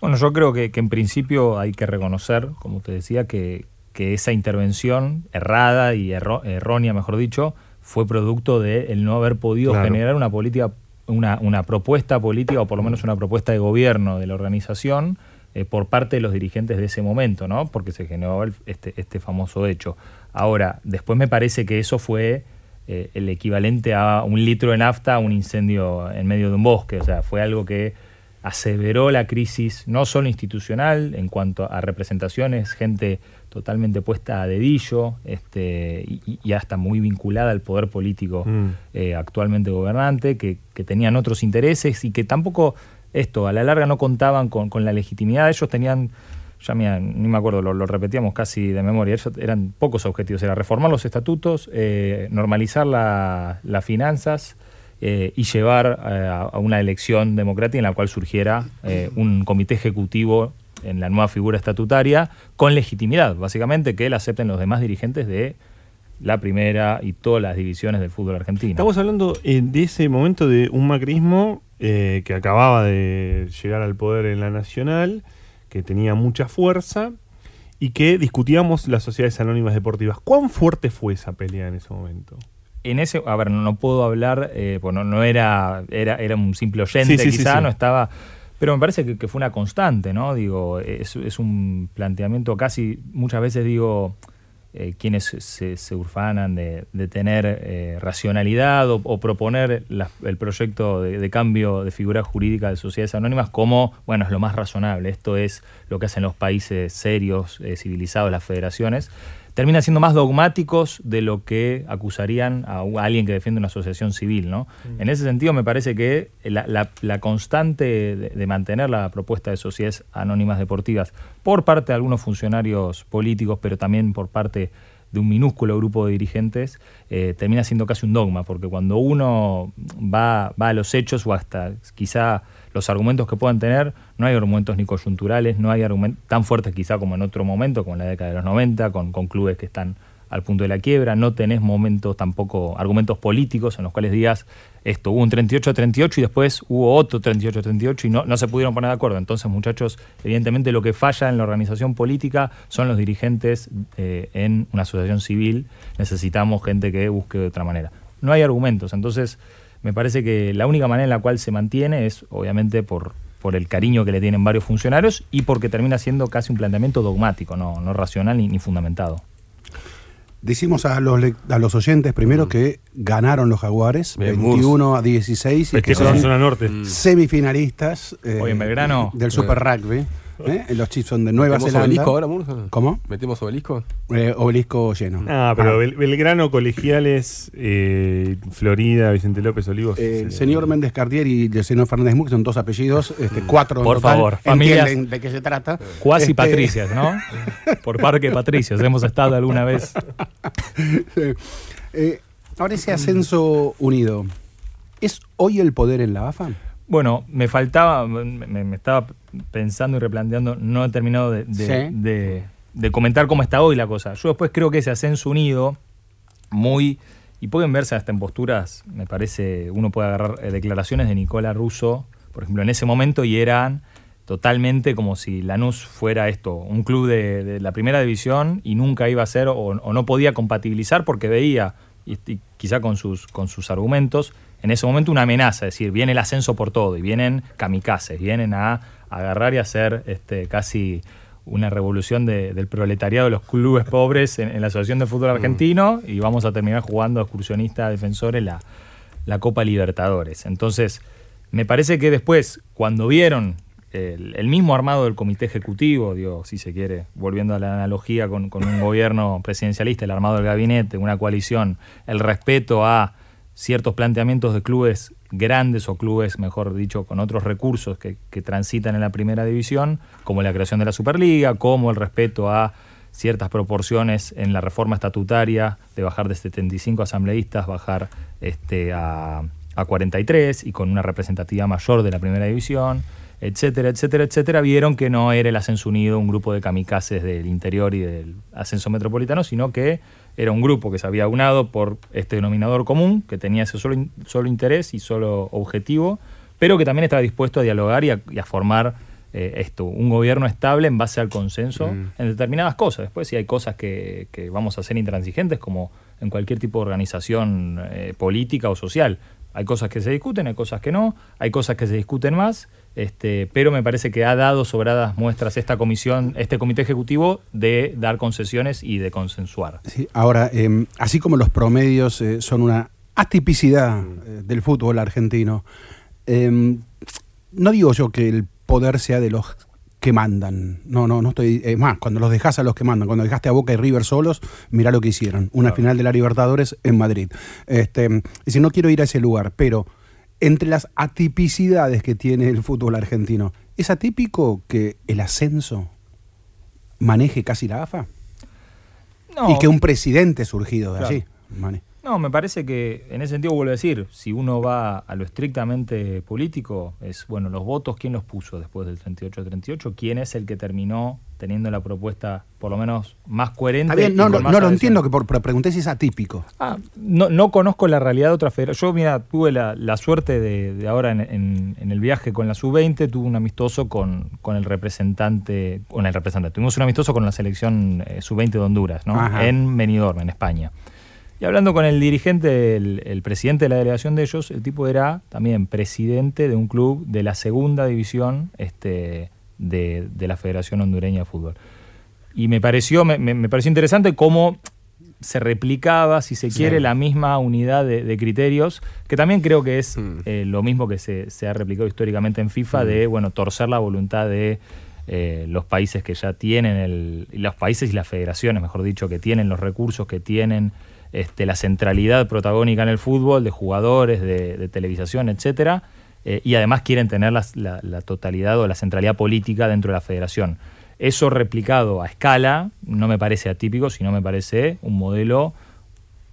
Bueno, yo creo que, que en principio hay que reconocer, como te decía, que, que esa intervención errada y errónea, mejor dicho, fue producto de el no haber podido Claro. generar una política, una, una propuesta política o por lo menos una propuesta de gobierno de la organización eh, por parte de los dirigentes de ese momento, ¿no? Porque se generó este, este famoso hecho. Ahora, después me parece que eso fue eh, el equivalente a un litro de nafta a un incendio en medio de un bosque. O sea, fue algo que aseveró la crisis no solo institucional en cuanto a representaciones, gente totalmente puesta a dedillo este, y, y hasta muy vinculada al poder político Mm. eh, actualmente gobernante, que, que tenían otros intereses y que tampoco esto, a la larga no contaban con, con la legitimidad. Ellos tenían, ya mira, ni me acuerdo, lo, lo repetíamos casi de memoria, ellos eran pocos objetivos, era reformar los estatutos, eh, normalizar la- las finanzas, eh, y llevar eh, a una elección democrática en la cual surgiera un comité ejecutivo en la nueva figura estatutaria con legitimidad, básicamente que la acepten los demás dirigentes de la primera y todas las divisiones del fútbol argentino. Estamos hablando eh, de ese momento de un macrismo eh, que acababa de llegar al poder en la nacional, que tenía mucha fuerza y que discutíamos las sociedades anónimas deportivas. ¿Cuán fuerte fue esa pelea en ese momento? en ese, a ver, no puedo hablar, eh, pues no, no era, era, era un simple oyente, Sí, sí, sí, quizá, sí. no estaba. Pero me parece que, que fue una constante, ¿no? Digo, es, es un planteamiento casi, muchas veces digo, eh, quienes se, se ufanan de, tener eh, racionalidad o, proponer la- el proyecto de, de cambio de figura jurídica de sociedades anónimas como, bueno, es lo más razonable. Esto es lo que hacen los países serios, eh, civilizados, las federaciones terminan siendo más dogmáticos de lo que acusarían a, alguien que defiende una asociación civil. ¿no? En ese sentido, me parece que la, la- la constante de, de mantener la propuesta de sociedades anónimas deportivas por parte de algunos funcionarios políticos, pero también por parte de un minúsculo grupo de dirigentes, eh, termina siendo casi un dogma, porque cuando uno va, va a los hechos o hasta quizá los argumentos que puedan tener, no hay argumentos ni coyunturales, no hay argumentos tan fuertes quizá como en otro momento, como en la década de los 90, con, con clubes que están al punto de la quiebra, no tenés momentos tampoco, argumentos políticos en los cuales digas, esto, hubo un 38-38 y después hubo otro 38-38 y no, no se pudieron poner de acuerdo. Entonces, muchachos, evidentemente lo que falla en la organización política son los dirigentes eh, en una asociación civil. Necesitamos gente que busque de otra manera. No hay argumentos, entonces me parece que la única manera en la cual se mantiene es, obviamente, por, por el cariño que le tienen varios funcionarios y porque termina siendo casi un planteamiento dogmático, no, no racional ni, ni fundamentado. Decimos a los, le- a los oyentes primero que ganaron los Jaguares, Bien, 21 a 16, y que Festejos en son zona norte. Mm. semifinalistas eh, Hoy en Belgrano. del Super Rugby. ¿Eh? Los Chiefs son de Nueva ¿Metemos Zelanda. obelisco ahora, Murcia? ¿Cómo? ¿Metemos obelisco? Eh, obelisco lleno. Ah, pero Ah. Bel- Belgrano, Colegiales, eh, Florida, Vicente López, Olivos. Eh, el se- señor Méndez Cartier y el señor Fernández Muc son dos apellidos, este, cuatro en Por total, favor, familias- de qué se trata. Cuasi Este, patricias, ¿no? Por Parque Patricios, hemos estado alguna vez. eh, ahora ese ascenso unido, ¿es hoy el poder en la AFA? Bueno, me faltaba, me, me estaba pensando y replanteando, no he terminado de, de- Sí. de- de comentar cómo está hoy la cosa. Yo después creo que ese ascenso unido, muy, y pueden verse hasta en posturas, me parece, uno puede agarrar eh, declaraciones de Nicola Russo, por ejemplo, en ese momento y eran totalmente como si Lanús fuera esto, un club de, de la primera división y nunca iba a ser o, o no podía compatibilizar porque veía, y, y quizá con sus, con sus argumentos, en ese momento una amenaza, es decir, viene el ascenso por todo y vienen kamikazes, vienen a agarrar y hacer este, casi una revolución de- del proletariado de los clubes pobres en, en la Asociación de Fútbol Argentino y vamos a terminar jugando excursionista defensores la, la Copa Libertadores. Entonces, me parece que después, cuando vieron el, el mismo armado del comité ejecutivo, digo, si se quiere, volviendo a la analogía con, con un gobierno presidencialista, el armado del gabinete, una coalición, el respeto a ciertos planteamientos de clubes grandes o clubes, mejor dicho, con otros recursos que, transitan en la primera división, como la creación de la Superliga, como el respeto a ciertas proporciones en la reforma estatutaria de bajar de 75 asambleístas, bajar este, a, a 43 y con una representatividad mayor de la primera división, etcétera, etcétera, etcétera, vieron que no era el Ascenso Unido un grupo de kamikazes del interior y del ascenso metropolitano, sino que era un grupo que se había unado por este denominador común, que tenía ese solo, in- solo interés y solo objetivo, pero que también estaba dispuesto a dialogar y a, y a formar eh, esto, un gobierno estable en base al consenso Mm. en determinadas cosas. Después si hay cosas que, que vamos a ser intransigentes, como en cualquier tipo de organización eh, política o social. Hay cosas que se discuten, hay cosas que no, hay cosas que se discuten más, este, pero me parece que ha dado sobradas muestras esta comisión, este comité ejecutivo de dar concesiones y de consensuar. Sí, ahora, eh, así como los promedios eh, son una atipicidad eh, del fútbol argentino, eh, no digo yo que el poder sea de los que mandan. No, no, no estoy. Es más, cuando los dejas a los que mandan, cuando dejaste a Boca y River solos, mirá lo que hicieron. Una final de la Libertadores en Madrid. Este, es decir, no quiero ir a ese lugar, pero entre las atipicidades que tiene el fútbol argentino, ¿es atípico que el ascenso maneje casi la AFA? No, Y que un presidente surgido de Claro. allí. mane- No, me parece que en ese sentido vuelvo a decir, si uno va a lo estrictamente político, es bueno, los votos, ¿quién los puso después del 38-38? ¿Quién es el que terminó teniendo la propuesta por lo menos más coherente? Está bien, y no, lo entiendo, que por, pero pregunté si es atípico. Ah, no, no conozco la realidad de otra federación. Yo, mira, tuve la, la suerte de, de ahora en, en- en el viaje con la sub-20, tuve un amistoso con, con el representante, con el representante, tuvimos un amistoso con la selección eh, sub-20 de Honduras, ¿no? Ajá. En Benidorm, en España. Y hablando con el dirigente, el, el presidente de la delegación de ellos, el tipo era también presidente de un club de la segunda división este, de, de la Federación Hondureña de Fútbol. Y me pareció, me, pareció interesante cómo se replicaba, si se quiere, la misma unidad de, de criterios, que también creo que es Mm. eh, lo mismo que se, se ha replicado históricamente en FIFA, de bueno, torcer la voluntad de eh, los países que ya tienen el, los países y las federaciones, mejor dicho, que tienen los recursos, que tienen este, la centralidad protagónica en el fútbol, de jugadores, de, de televisación, etcétera, eh, y además quieren tener la totalidad o la centralidad política dentro de la federación. Eso replicado a escala no me parece atípico, sino me parece un modelo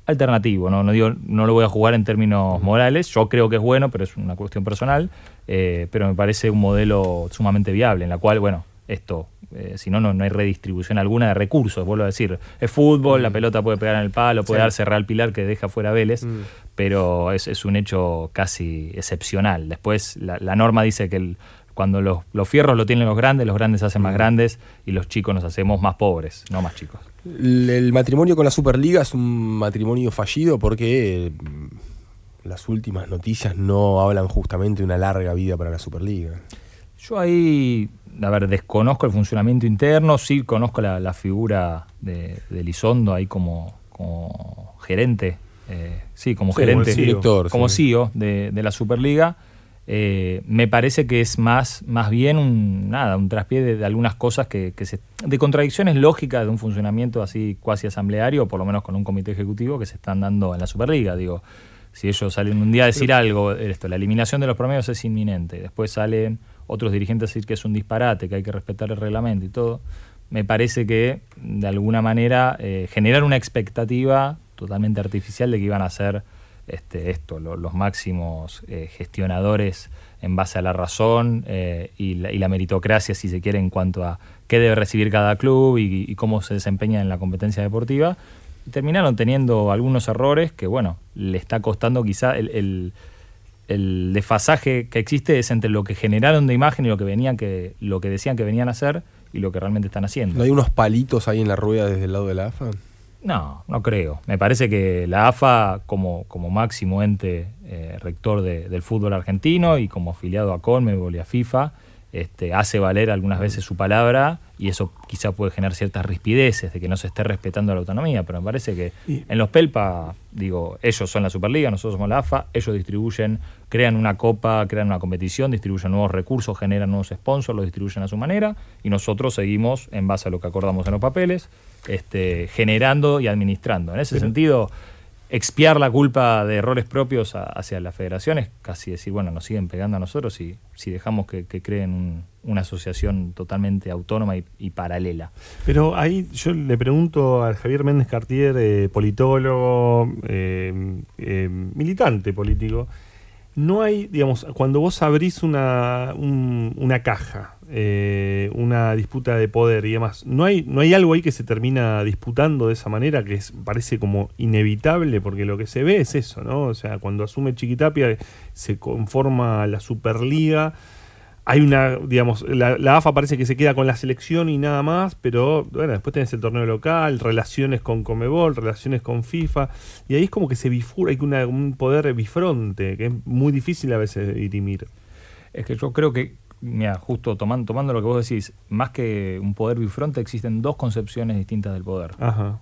alternativo. No, no, digo, no lo voy a jugar en términos morales, yo creo que es bueno, pero es una cuestión personal, eh, pero me parece un modelo sumamente viable, en la cual, bueno, esto, eh, si no, no hay redistribución alguna de recursos, vuelvo a decir, es fútbol, la pelota puede pegar en el palo, puede Sí. darse Real Pilar que deja fuera a Vélez, Mm. pero es, es un hecho casi excepcional. Después la, la norma dice que el- cuando los, los fierros lo tienen los grandes, los grandes se hacen más grandes y los chicos nos hacemos más pobres, no más chicos. El, matrimonio con la Superliga es un matrimonio fallido porque las últimas noticias no hablan justamente de una larga vida para la Superliga. Yo ahí, a ver, desconozco el funcionamiento interno, sí conozco la, la figura de, de Lizondo ahí como, como gerente eh, sí, como Sí, gerente, como director, como sí. CEO de, de la Superliga, eh, me parece que es más, más bien un, nada, un traspié de, de algunas cosas que, que se, de contradicciones lógicas de un funcionamiento así cuasi asambleario, por lo menos con un comité ejecutivo que se están dando en la Superliga. Digo, si ellos salen un día a decir algo, esto, la eliminación de los promedios es inminente, después salen otros dirigentes decir que es un disparate, que hay que respetar el reglamento y todo, me parece que de alguna manera eh, generar una expectativa totalmente artificial de que iban a ser este, esto, lo- los máximos eh, gestionadores en base a la razón eh, y, la, meritocracia, si se quiere, en cuanto a qué debe recibir cada club y, cómo se desempeña en la competencia deportiva. Y terminaron teniendo algunos errores que, bueno, le está costando quizá el- el desfasaje que existe es entre lo que generaron de imagen y lo que venían que lo que decían que venían a hacer y lo que realmente están haciendo. ¿No hay unos palitos ahí en la rueda desde el lado de la AFA? No, no creo. Me parece que la AFA, como, como máximo ente eh, rector de- del fútbol argentino y como afiliado a Conmebol y a FIFA, este, hace valer algunas veces su palabra y eso quizá puede generar ciertas rispideces de que no se esté respetando la autonomía, pero me parece que en los Pelpa, digo, ellos son la Superliga, nosotros somos la AFA, ellos distribuyen, crean una copa, crean una competición, distribuyen nuevos recursos, generan nuevos sponsors, los distribuyen a su manera y nosotros seguimos en base a lo que acordamos en los papeles, este, generando y administrando. En ese Pero- sentido, expiar la culpa de errores propios a- hacia las federaciones, casi decir, bueno, nos siguen pegando a nosotros si, si dejamos que, que creen un- una asociación totalmente autónoma y, y paralela. Pero ahí yo le pregunto a Javier Méndez Cartier, eh, politólogo, eh, eh, militante político, no hay, digamos, cuando vos abrís una, un- una caja, eh, una disputa de poder y demás, ¿no hay, ¿no hay algo ahí que se termina disputando de esa manera que es, parece como inevitable? Porque lo que se ve es eso, ¿no? O sea, cuando asume Chiquitapia se conforma la Superliga. Hay una, digamos, la, la AFA parece que se queda con la selección y nada más, pero bueno, después tenés el torneo local, relaciones con Comebol, relaciones con FIFA, y ahí es como que se bifura, hay una- un poder bifronte, que es muy difícil a veces de dirimir. Es que yo creo que, mira, justo tomando, tomando lo que vos decís, más que un poder bifronte, existen dos concepciones distintas del poder. Ajá.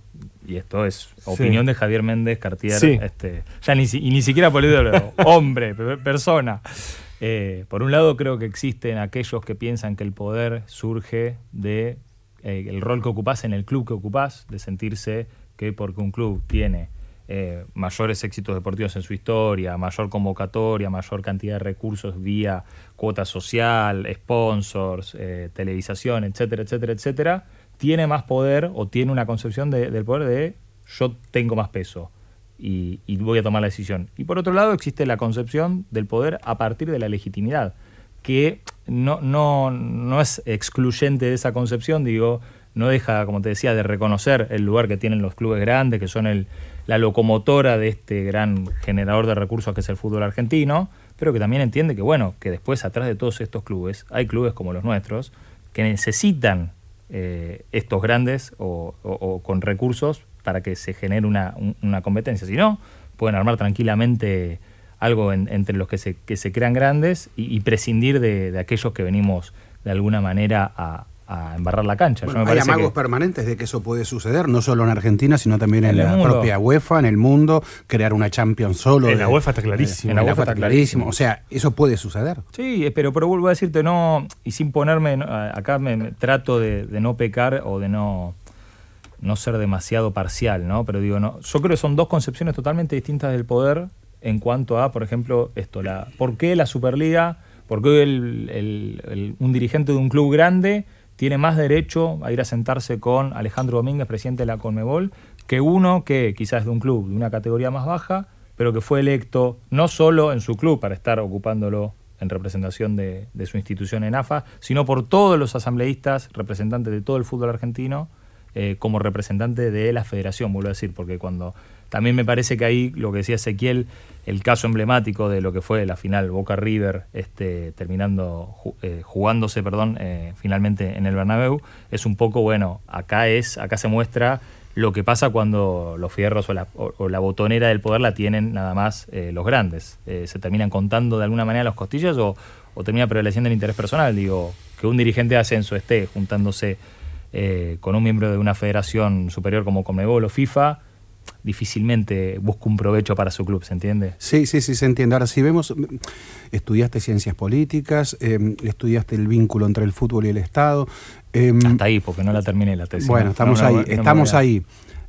Y esto es Sí. opinión de Javier Méndez Cartier, Sí. este, ya ni, si- y ni siquiera político, hombre, pe- persona. Eh, por un lado, creo que existen aquellos que piensan que el poder surge de eh, el rol que ocupás en el club que ocupás, de sentirse que porque un club tiene eh, mayores éxitos deportivos en su historia, mayor convocatoria, mayor cantidad de recursos vía cuota social, sponsors, eh, televisación, etcétera, etcétera, etcétera, tiene más poder o tiene una concepción de- del poder de yo tengo más peso y, voy a tomar la decisión. Y por otro lado existe la concepción del poder a partir de la legitimidad, que no, no, no es excluyente de esa concepción, digo, no deja, como te decía, de reconocer el lugar que tienen los clubes grandes, que son el, la locomotora de este gran generador de recursos que es el fútbol argentino, pero que también entiende que, bueno, que después atrás de todos estos clubes hay clubes como los nuestros que necesitan eh, estos grandes o con recursos para que se genere una, un- una competencia. Si no, pueden armar tranquilamente algo en- entre los que se, que se crean grandes y, y prescindir de, de aquellos que venimos de alguna manera a, a embarrar la cancha. Yo Bueno, me hay amagos que- permanentes de que eso puede suceder, no solo en Argentina, sino también en, En el la mundo. propia UEFA, en el mundo, crear una Champions solo. En de- la UEFA está clarísimo. En la UEFA está clarísimo. O sea, eso puede suceder. Sí, pero, pero vuelvo a decirte, no, y sin ponerme, acá me, me trato de, de no pecar o de no, no ser demasiado parcial, ¿no? Pero digo, no, yo creo que son dos concepciones totalmente distintas del poder en cuanto a, por ejemplo, esto, la, ¿por qué la Superliga, por qué el- un dirigente de un club grande tiene más derecho a ir a sentarse con Alejandro Domínguez, presidente de la Conmebol, que uno que quizás de un club de una categoría más baja, pero que fue electo no solo en su club para estar ocupándolo en representación de, de su institución en AFA, sino por todos los asambleístas, representantes de todo el fútbol argentino, eh, como representante de la federación, vuelvo a decir, porque cuando también me parece que ahí lo que decía Ezequiel, el caso emblemático de lo que fue la final Boca River, este, terminando eh, jugándose, perdón, eh, finalmente en el Bernabéu, es un poco bueno. Acá es, acá se muestra lo que pasa cuando los fierros o la, o- o la botonera del poder la tienen nada más eh, los grandes. Eh, se terminan contando de alguna manera los costillas o, o termina prevaleciendo el interés personal. Digo, que un dirigente de ascenso esté juntándose eh, con un miembro de una federación superior como Conmebol o FIFA, difícilmente busca un provecho para su club, ¿se entiende? Sí, sí, sí, se entiende. Ahora, si vemos, estudiaste ciencias políticas, eh, estudiaste el vínculo entre el fútbol y el Estado. eh, Hasta ahí, porque no la terminé la tesis. Bueno, No, estamos no, ahí, no estamos ahí.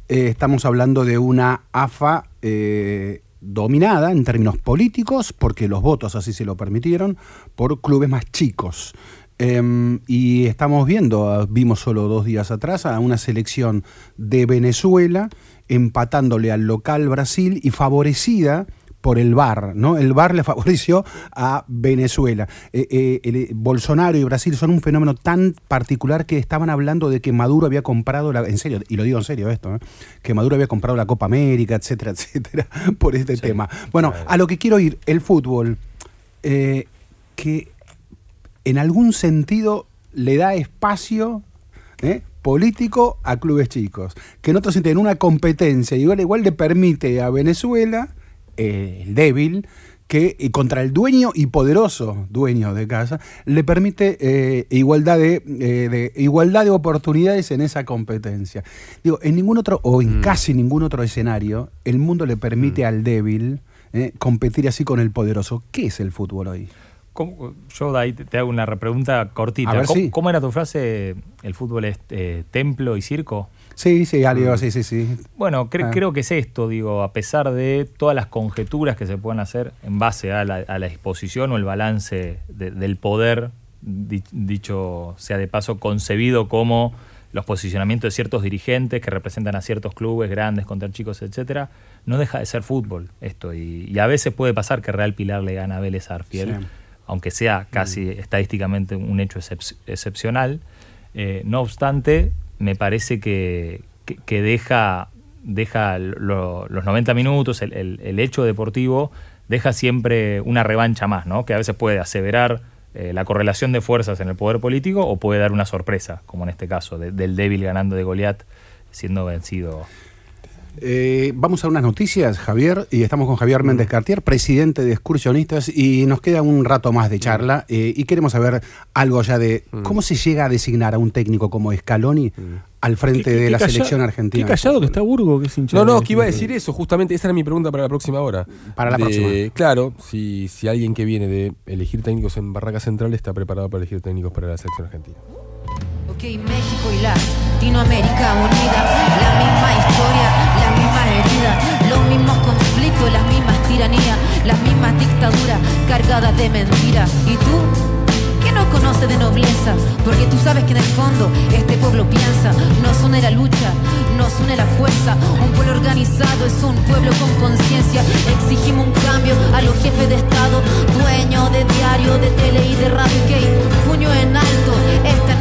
Eh, estamos hablando de una AFA eh, dominada en términos políticos, porque los votos así se lo permitieron, por clubes más chicos. Em, y estamos viendo, ah, vimos solo dos días atrás, a una selección de Venezuela empatándole al local Brasil y favorecida por el VAR, ¿no? El VAR le favoreció a Venezuela. Eh, eh, el- eh, Bolsonaro y Brasil son un fenómeno tan particular que estaban hablando de que Maduro había comprado, la, en serio, y lo digo en serio esto, ¿eh? que Maduro había comprado la Copa América, etcétera, etcétera, por este tema. Bueno, a lo que quiero ir, el fútbol, que en algún sentido le da espacio ¿eh? político a clubes chicos, que en otro sentido, en una competencia, igual, igual le permite a Venezuela, eh, el débil, que contra el dueño y poderoso dueño de casa, le permite eh, igualdad, de, eh, de- igualdad de oportunidades en esa competencia. Digo, en ningún otro, o en casi ningún otro escenario, el mundo le permite al débil competir así con el poderoso. ¿Qué es el fútbol hoy? ¿Cómo- yo de ahí te hago una repregunta cortita. Ver, ¿Cómo, sí. cómo era tu frase? ¿El fútbol es eh, templo y circo? Sí, sí, algo, sí, sí, sí. Bueno, cre- Ah. creo que es esto, digo, a pesar de todas las conjeturas que se pueden hacer en base a la, a la exposición o el balance de- del poder, di- dicho sea de paso, concebido como los posicionamientos de ciertos dirigentes que representan a ciertos clubes grandes contra chicos, etcétera, no deja de ser fútbol esto. Y, y a veces puede pasar que Real Pilar le gana a Vélez Arfiel, Sí. Aunque sea casi estadísticamente un hecho excep- excepcional. Eh, no obstante, me parece que, que- que deja, deja lo- los 90 minutos, el, el- el hecho deportivo, deja siempre una revancha más, ¿no? que a veces puede aseverar eh, la correlación de fuerzas en el poder político o puede dar una sorpresa, como en este caso, de- del débil ganando de Goliat siendo vencido. Eh, vamos a unas noticias, Javier, y estamos con Javier Méndez Mm. Cartier, presidente de Excursionistas, y nos queda un rato más de Mm. charla, eh, y queremos saber algo ya de cómo se llega a designar a un técnico como Scaloni al frente de la calla- selección argentina. Qué callado que está Burgo, que es No, no, que iba a decir eso, justamente esa era mi pregunta para la próxima hora. Para la De- próxima. Claro, si, si alguien que viene de elegir técnicos en Barraca Central está preparado para elegir técnicos para la selección argentina. Ok, México y Latinoamérica unida, la misma historia, los mismos conflictos, las mismas tiranías, las mismas dictaduras cargadas de mentiras. ¿Y tú? ¿Qué no conoce de nobleza? Porque tú sabes que en el fondo este pueblo piensa, nos une la lucha, nos une la fuerza. Un pueblo organizado es un pueblo con conciencia. Exigimos un cambio a los jefes de Estado, dueños de diario, de tele y de radio. Que puño en alto, esta es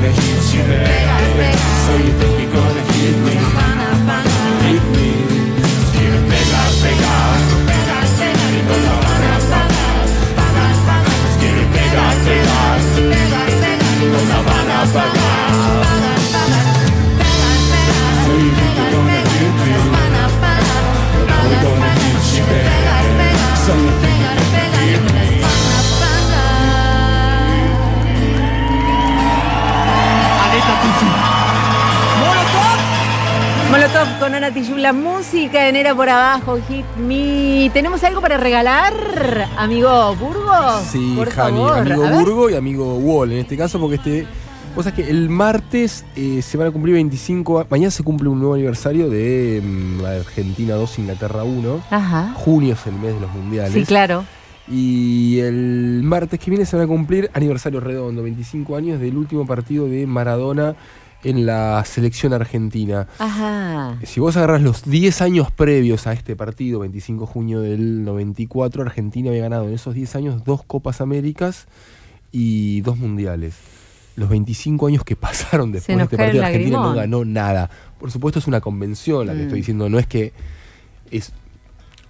gonna hit you there. So you think you're gonna Molotov con Ana Tijoux, la música en Era por Abajo, Hit Me. ¿Tenemos algo para regalar, amigo Burgos? Sí, por Jani, favor. amigo A ver. Burgo y amigo Wall en este caso, porque este. Vos sabés que el martes eh, se van a cumplir 25. a- Mañana se cumple un nuevo aniversario de mm, Argentina 2, Inglaterra 1. Ajá. Junio es el mes de los mundiales. Sí, claro. Y el martes que viene se van a cumplir aniversario redondo, 25 años del último partido de Maradona en la selección argentina. Ajá. Si vos agarras los 10 años previos a este partido, 25 de junio del 94, Argentina había ganado en esos 10 años dos Copas Américas y dos Mundiales. los 25 años que pasaron después de este partido, Argentina no ganó nada. Por supuesto es una convención la que Mm. estoy diciendo, no es que es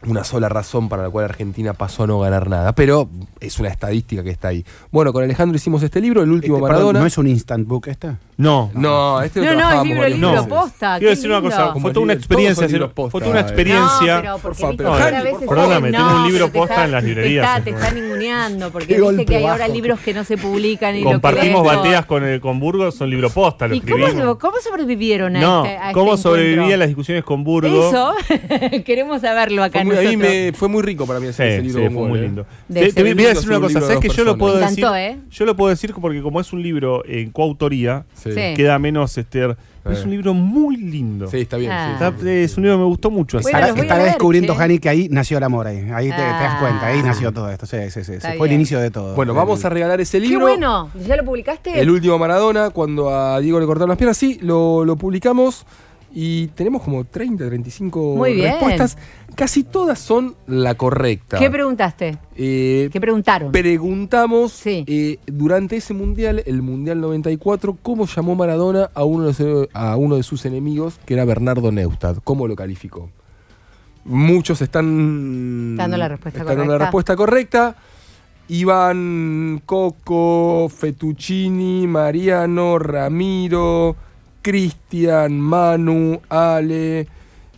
una sola razón para la cual Argentina pasó a no ganar nada, pero es una estadística que está ahí. Bueno, con Alejandro hicimos este libro, El último Este, perdón. ¿No es un instant book esta? No. No, este No, no, es trabajábamos libro, posta. Quiero decir una cosa, Como fue toda una experiencia, posta, fue toda una eh. experiencia. No, pero porque viste. Perdóname, no, tengo un libro posta está- en las librerías. Te está, te está ninguneando porque Qué dice golpe que hay bajo. ahora libros que no se publican y Compartimos lo que bateas con, el, con Burgos, son libro posta, lo ¿Y cómo, sobrevivieron a No, este, a este ¿cómo encuentro? sobrevivía las discusiones con Burgos? Eso, queremos saberlo acá Fue muy, a mí nosotros. me- fue muy rico para mí Sí, ese sí, libro fue con muy ¿eh? lindo. De Te, voy a decir una cosa, ¿sabes que yo lo puedo decir? Me encantó, ¿eh? Yo lo puedo decir porque como es un libro en coautoría, Sí. Queda menos este, pero es Eh. un libro muy lindo. Sí, está bien. Ah. sí, Está- sí, sí. es un libro que me gustó mucho. Bueno, Estará, descubriendo. Jani, que ahí nació el amor. Ahí, ahí te, te das cuenta, ahí Ah. nació todo esto. Sí, sí, sí. Fue el inicio de todo. Bueno, vamos a regalar ese Qué libro. bueno, ¿ya lo publicaste? El último Maradona, cuando a Diego le cortaron las piernas, sí, lo, lo publicamos y tenemos como 30, 35 Muy bien. respuestas. Casi todas son la correcta. ¿Qué preguntaste? Eh, ¿Qué preguntaron? preguntamos Sí. eh, durante ese mundial, el mundial 94, cómo llamó Maradona a uno, de sus, a uno de sus enemigos, que era Bernardo Neustadt. ¿Cómo lo calificó? Muchos están Dando la respuesta están dando la correcta. respuesta correcta. Iván, Coco, Fettuccini, Mariano, Ramiro, Cristian, Manu, Ale,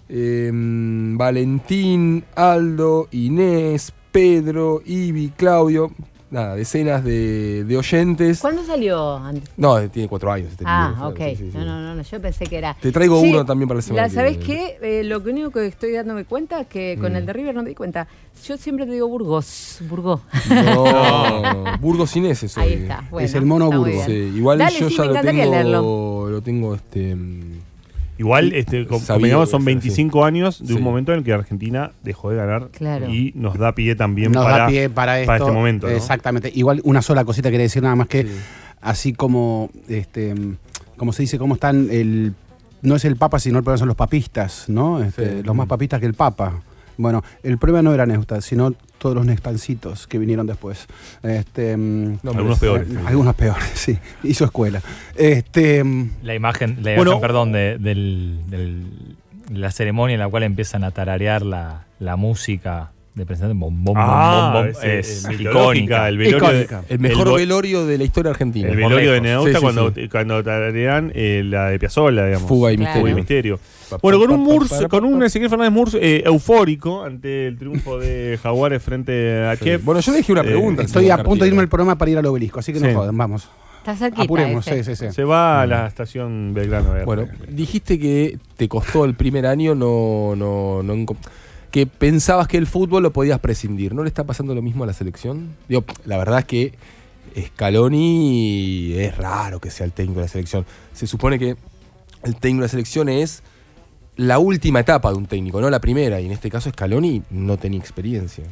em, Valentín, Aldo, Inés, Pedro, Ivi, Claudio. Nada, decenas de, de oyentes. ¿Cuándo salió? antes? No, tiene cuatro años este Ah, libro, ok. sí, sí, sí. No, no, no, no, yo pensé que era. Te traigo Sí, uno también para la semana la- que ¿Sabés viene. qué? Eh, lo único que estoy dándome cuenta es que con Mm. el de River no me di cuenta. Yo siempre te digo Burgos. Burgos. No, Burgos Inés es Ahí está. Bueno, es el mono está muy Burgo. bien. Sí, igual Dale, yo sí, ya me lo encantaría tengo, leerlo. lo tengo este Igual, este, com- Sabido convengamos, que son es 25 años de Sí. un momento en el que Argentina dejó de ganar Claro. y nos da pie también Nos para, da pie para esto. este momento. ¿no? Exactamente. Igual una sola cosita quería decir nada más que Sí. así como este como se dice, cómo están el no es el Papa, sino el problema son los papistas, ¿no? Este, Sí. Los más papistas que el Papa. Bueno, el problema no era Neustadt, sino todos los Nexpancitos que vinieron después. Este, mm, No, Algunos peores. eh, algunos peores, sí. Hizo escuela. Este, mm, La imagen, la Bueno, imagen, perdón, de, del- del- la ceremonia en la cual empiezan a tararear la, la música de presentación, bom, bom, Ah, bom, bom, ese- es mitológica, icónica. el velorio de- el mejor velorio de la historia argentina. El velorio de. Neusta Sí, sí, cuando, sí. cuando tararean eh, la de Piazzolla, digamos. Fuga y Claro. Fuga y misterio. misterio. Bueno, con un Murs, con un Ezequiel Fernández Murs eh, eufórico ante el triunfo de Jaguares frente a Sí. Chef. Bueno, yo dejé una Eh, pregunta. estoy a punto de irme al programa para ir al obelisco, así que Sí. no joden, vamos. Está cerquita. Apuremos, sí, sí, sí. Se va a la estación Belgrano. eh. Bueno, dijiste que te costó el primer año no, no, no enco- que pensabas que el fútbol lo podías prescindir. ¿No le está pasando lo mismo a la selección? Digo, la verdad es que Scaloni es raro que sea el técnico de la selección. Se supone que el técnico de la selección es la última etapa de un técnico, no la primera. Y en este caso Scaloni no tenía experiencia.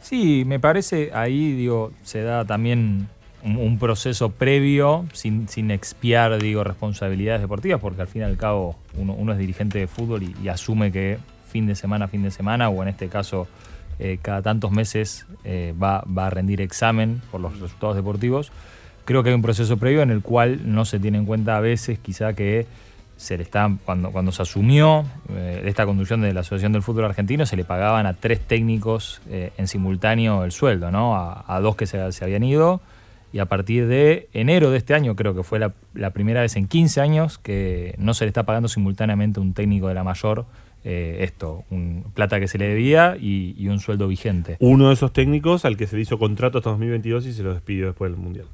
Sí, me parece ahí, digo, se da también un, proceso previo, sin, sin expiar, digo, responsabilidades deportivas, porque al fin y al cabo uno, uno es dirigente de fútbol y asume que fin de semana, fin de semana, o en este caso eh, cada tantos meses eh, va, va a rendir examen por los resultados deportivos. Creo que hay un proceso previo en el cual no se tiene en cuenta a veces quizá que se le está, cuando, cuando se asumió eh, esta conducción de la Asociación del Fútbol Argentino, se le pagaban a tres técnicos en simultáneo el sueldo, ¿no? A, dos que se, se habían ido. Y a partir de enero de este año, creo que fue la, la primera vez en 15 años que no se le está pagando simultáneamente un técnico de la mayor eh, esto, un plata que se le debía y, y un sueldo vigente. Uno de esos técnicos al que se le hizo contrato hasta 2022 y se lo despidió después del Mundial.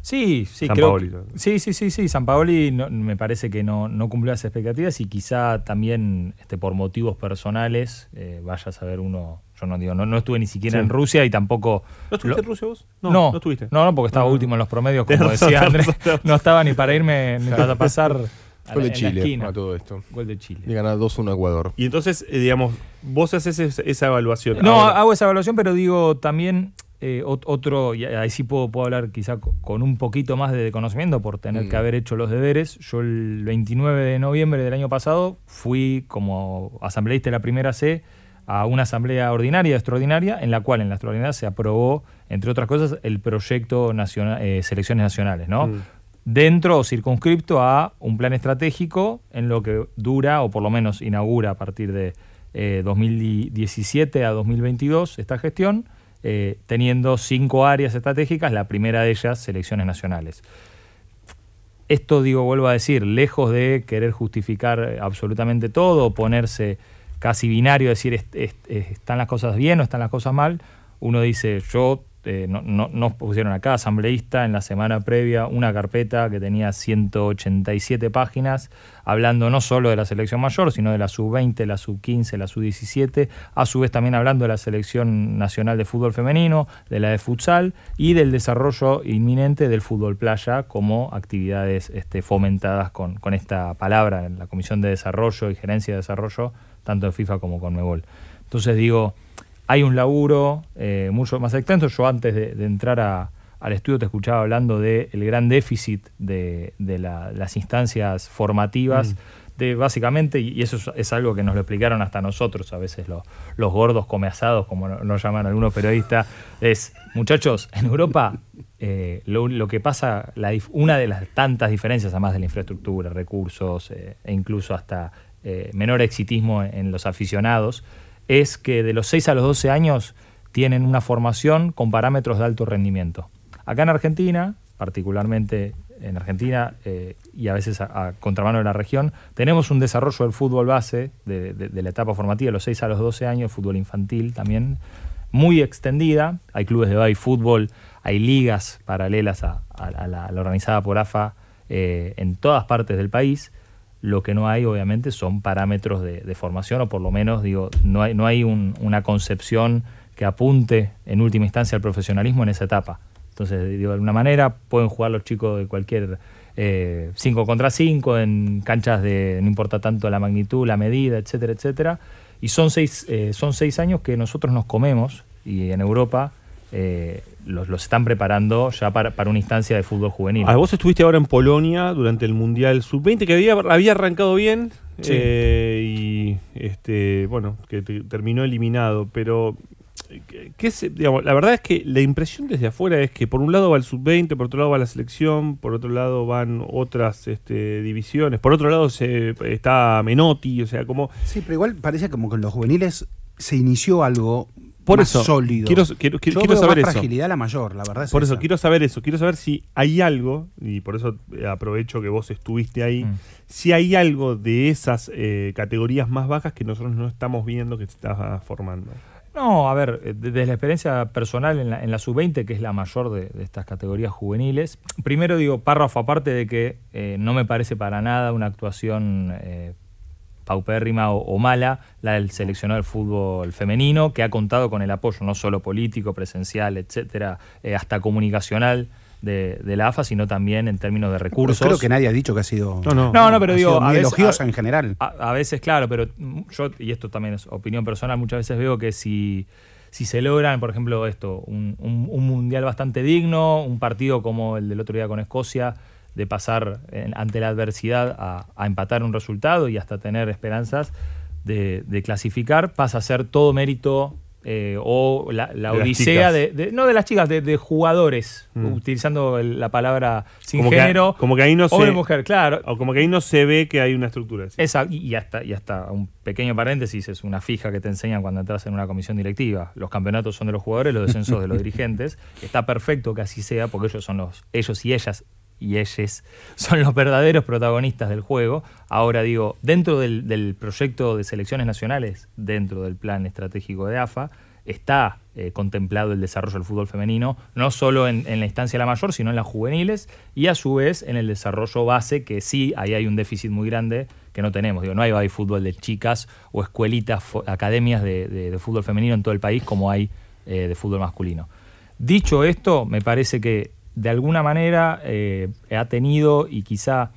Sí, sí, San creo Paoli. Sí, sí, sí, sí. San Paoli no- me parece que no, no cumplió las expectativas y quizá también este, por motivos personales, eh, vaya a saber uno. Yo no digo, no, no estuve ni siquiera Sí. en Rusia y tampoco. ¿No estuviste lo- en Rusia vos? No, no estuviste. No, no, porque estaba No, último en los promedios, como decía Andrés. No estaba ni para irme ni para pasar Gol la- de Chile a todo esto. Gol de Chile. Le gana 2-1 a Ecuador. Y entonces, eh, digamos, vos haces esa, esa evaluación. No, Ahora, hago esa evaluación, pero digo también eh, ot- otro, y ahí sí puedo, puedo hablar quizá co- con un poquito más de conocimiento por tener Mm. que haber hecho los deberes. Yo el 29 de noviembre del año pasado fui como asambleísta de la primera C a una asamblea ordinaria y extraordinaria, en la cual en la extraordinaria se aprobó, entre otras cosas, el proyecto nacional, eh, selecciones nacionales, ¿no? Mm. Dentro o circunscripto a un plan estratégico en lo que dura, o por lo menos inaugura a partir de eh, 2017 a 2022 esta gestión, eh, teniendo cinco áreas estratégicas, la primera de ellas, selecciones nacionales. Esto, digo, vuelvo a decir, lejos de querer justificar eh, absolutamente todo, ponerse casi binario, decir est- est- están las cosas bien o están las cosas mal, uno dice, yo eh, no, no- nos pusieron acá, asambleísta, en la semana previa, una carpeta que tenía 187 páginas, hablando no solo de la selección mayor, sino de la sub-20, la sub-15, la sub-17, a su vez también hablando de la selección nacional de fútbol femenino, de la de futsal y del desarrollo inminente del fútbol playa como actividades este, fomentadas con, con esta palabra en la Comisión de Desarrollo y Gerencia de Desarrollo, tanto en FIFA como con Mebol. Entonces digo, hay un laburo eh, mucho más extenso. Yo antes de, de entrar a- al estudio te escuchaba hablando del gran déficit de, de la- las instancias formativas, de básicamente, y eso es, es algo que nos lo explicaron hasta nosotros, a veces lo- los gordos come asados, como no- nos llaman algunos periodistas, es, muchachos, en Europa eh, lo, lo que pasa, la una de las tantas diferencias, además de la infraestructura, recursos eh, e incluso hasta eh, menor exitismo en, en los aficionados, es que de los 6 a los 12 años tienen una formación con parámetros de alto rendimiento. Acá en Argentina, particularmente en Argentina eh, y a veces a, contramano de la región, tenemos un desarrollo del fútbol base, de, la etapa formativa, de los 6 a los 12 años, fútbol infantil también, muy extendida. Hay clubes de baby fútbol, hay ligas paralelas a, a- a la, a la organizada por AFA eh, en todas partes del país. Lo que no hay, obviamente, son parámetros de, formación, o por lo menos, digo, no hay, no hay un- una concepción que apunte en última instancia al profesionalismo en esa etapa. Entonces, digo, de alguna manera pueden jugar los chicos de cualquier 5 contra 5 en canchas de, no importa tanto la magnitud, la medida, etcétera, etcétera. Y son seis, eh, son seis años que nosotros nos comemos y en Europa eh, los, los están preparando ya para, para una instancia de fútbol juvenil. Ah, vos estuviste ahora en Polonia durante el Mundial Sub-20, que había, había arrancado bien Sí. eh, y este bueno, que te- terminó eliminado, pero ¿qué- qué se- digamos, la verdad es que la impresión desde afuera es que por un lado va el Sub-20, por otro lado va la selección, por otro lado van otras este, divisiones, por otro lado se, está Menotti, o sea, como... Sí, pero igual parece como que en los juveniles se inició algo Por más eso, sólido. quiero- quiero- quiero- Yo quiero veo saber más eso. fragilidad la mayor, la verdad es Por eso esa. quiero saber eso, quiero saber si hay algo, y por eso eh, aprovecho que vos estuviste ahí, Mm. si hay algo de esas eh, categorías más bajas que nosotros no estamos viendo que se está formando. No, a ver, eh, de- desde la experiencia personal en la, en la sub-20, que es la mayor de, de estas categorías juveniles, primero digo, párrafo aparte de que eh, no me parece para nada una actuación eh, paupérrima o, o mala la del seleccionado del fútbol femenino, que ha contado con el apoyo no solo político, presencial, etcétera, eh, hasta comunicacional de, de la AFA, sino también en términos de Pero recursos. creo que nadie ha dicho que ha sido. No, no. No, no, pero ha digo, sido a muy veces- elogiosa a- en general. a, a veces, claro, pero yo, y esto también es opinión personal, muchas veces veo que si, si se logran, por ejemplo, esto, un, un- un mundial bastante digno, un partido como el del otro día con Escocia, de pasar en- ante la adversidad a, a empatar un resultado y hasta tener esperanzas de, de clasificar, pasa a ser todo mérito eh, o la, la De las odisea de, de- no de las chicas, de, de jugadores, Mm. utilizando el- la palabra sin Como que- género, como que ahí no se- hombre mujer, claro. O como que ahí no se ve que hay una estructura. y y hasta, y hasta un pequeño paréntesis, es una fija que te enseñan cuando entras en una comisión directiva. Los campeonatos son de los jugadores, los descensos de los dirigentes. Está perfecto que así sea, porque ellos son los, ellos y ellas y ellas son los verdaderos protagonistas del juego. Ahora digo, dentro del, del proyecto de selecciones nacionales, dentro del plan estratégico de AFA, está eh, contemplado el desarrollo del fútbol femenino, no solo en, en la instancia la mayor, sino en las juveniles, y a su vez en el desarrollo base, que sí, ahí hay un déficit muy grande que no tenemos. Digo, no hay fútbol de chicas o escuelitas, academias de, de- de fútbol femenino en todo el país como hay eh, de fútbol masculino. Dicho esto, me parece que de alguna manera eh, ha tenido y quizá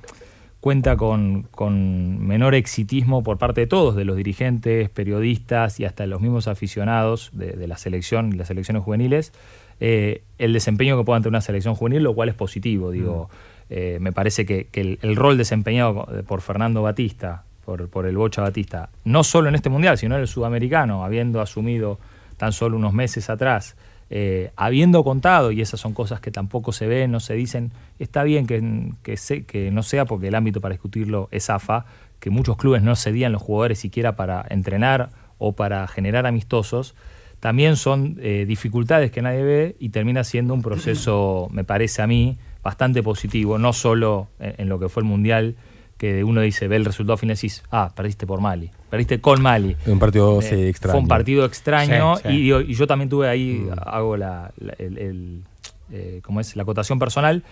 cuenta con, con menor exitismo por parte de todos, de los dirigentes, periodistas y hasta los mismos aficionados de, de la selección y las selecciones juveniles, eh, el desempeño que pueda ante una selección juvenil, lo cual es positivo. Digo, eh, me parece que, que el, el rol desempeñado por Fernando Batista, por, por el Bocha Batista, no solo en este mundial, sino en el sudamericano, habiendo asumido tan solo unos meses atrás, eh, habiendo contado, y esas son cosas que tampoco se ven, no se dicen, está bien que, que, no sea porque el ámbito para discutirlo es AFA, que muchos clubes no cedían los jugadores siquiera para entrenar o para generar amistosos, también son eh, dificultades que nadie ve y termina siendo un proceso, me parece a mí, bastante positivo, no solo en lo que fue el Mundial, que uno dice, ve el resultado final y decís, ah, perdiste por Mali, perdiste con Mali. Un partido sí, Eh, extraño. Fue un partido extraño Sí, sí. Y, yo también tuve ahí, hago la, la- el, el, eh, ¿cómo es? la acotación personal.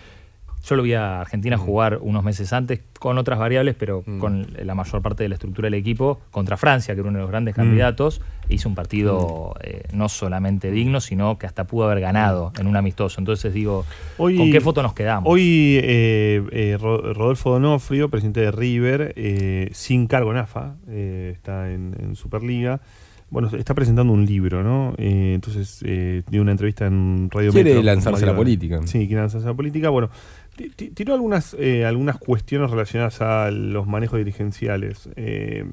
Yo lo vi a Argentina jugar unos meses antes con otras variables, pero con la mayor parte de la estructura del equipo contra Francia, que era uno de los grandes Mm. candidatos. e hizo un partido eh, no solamente digno, sino que hasta pudo haber ganado en un amistoso. Entonces digo, Hoy- ¿con qué foto nos quedamos? Hoy eh, eh, Ro- Rodolfo Donofrio, presidente de River, eh, sin cargo en AFA, eh, está en, en Superliga. Bueno, está presentando un libro, ¿no? Eh, entonces eh, dio una entrevista en Radio Quiere Metro. lanzarse a la política. Sí, quiere lanzarse a la política. Bueno, tiró algunas, eh, algunas cuestiones relacionadas a los manejos dirigenciales. Eh,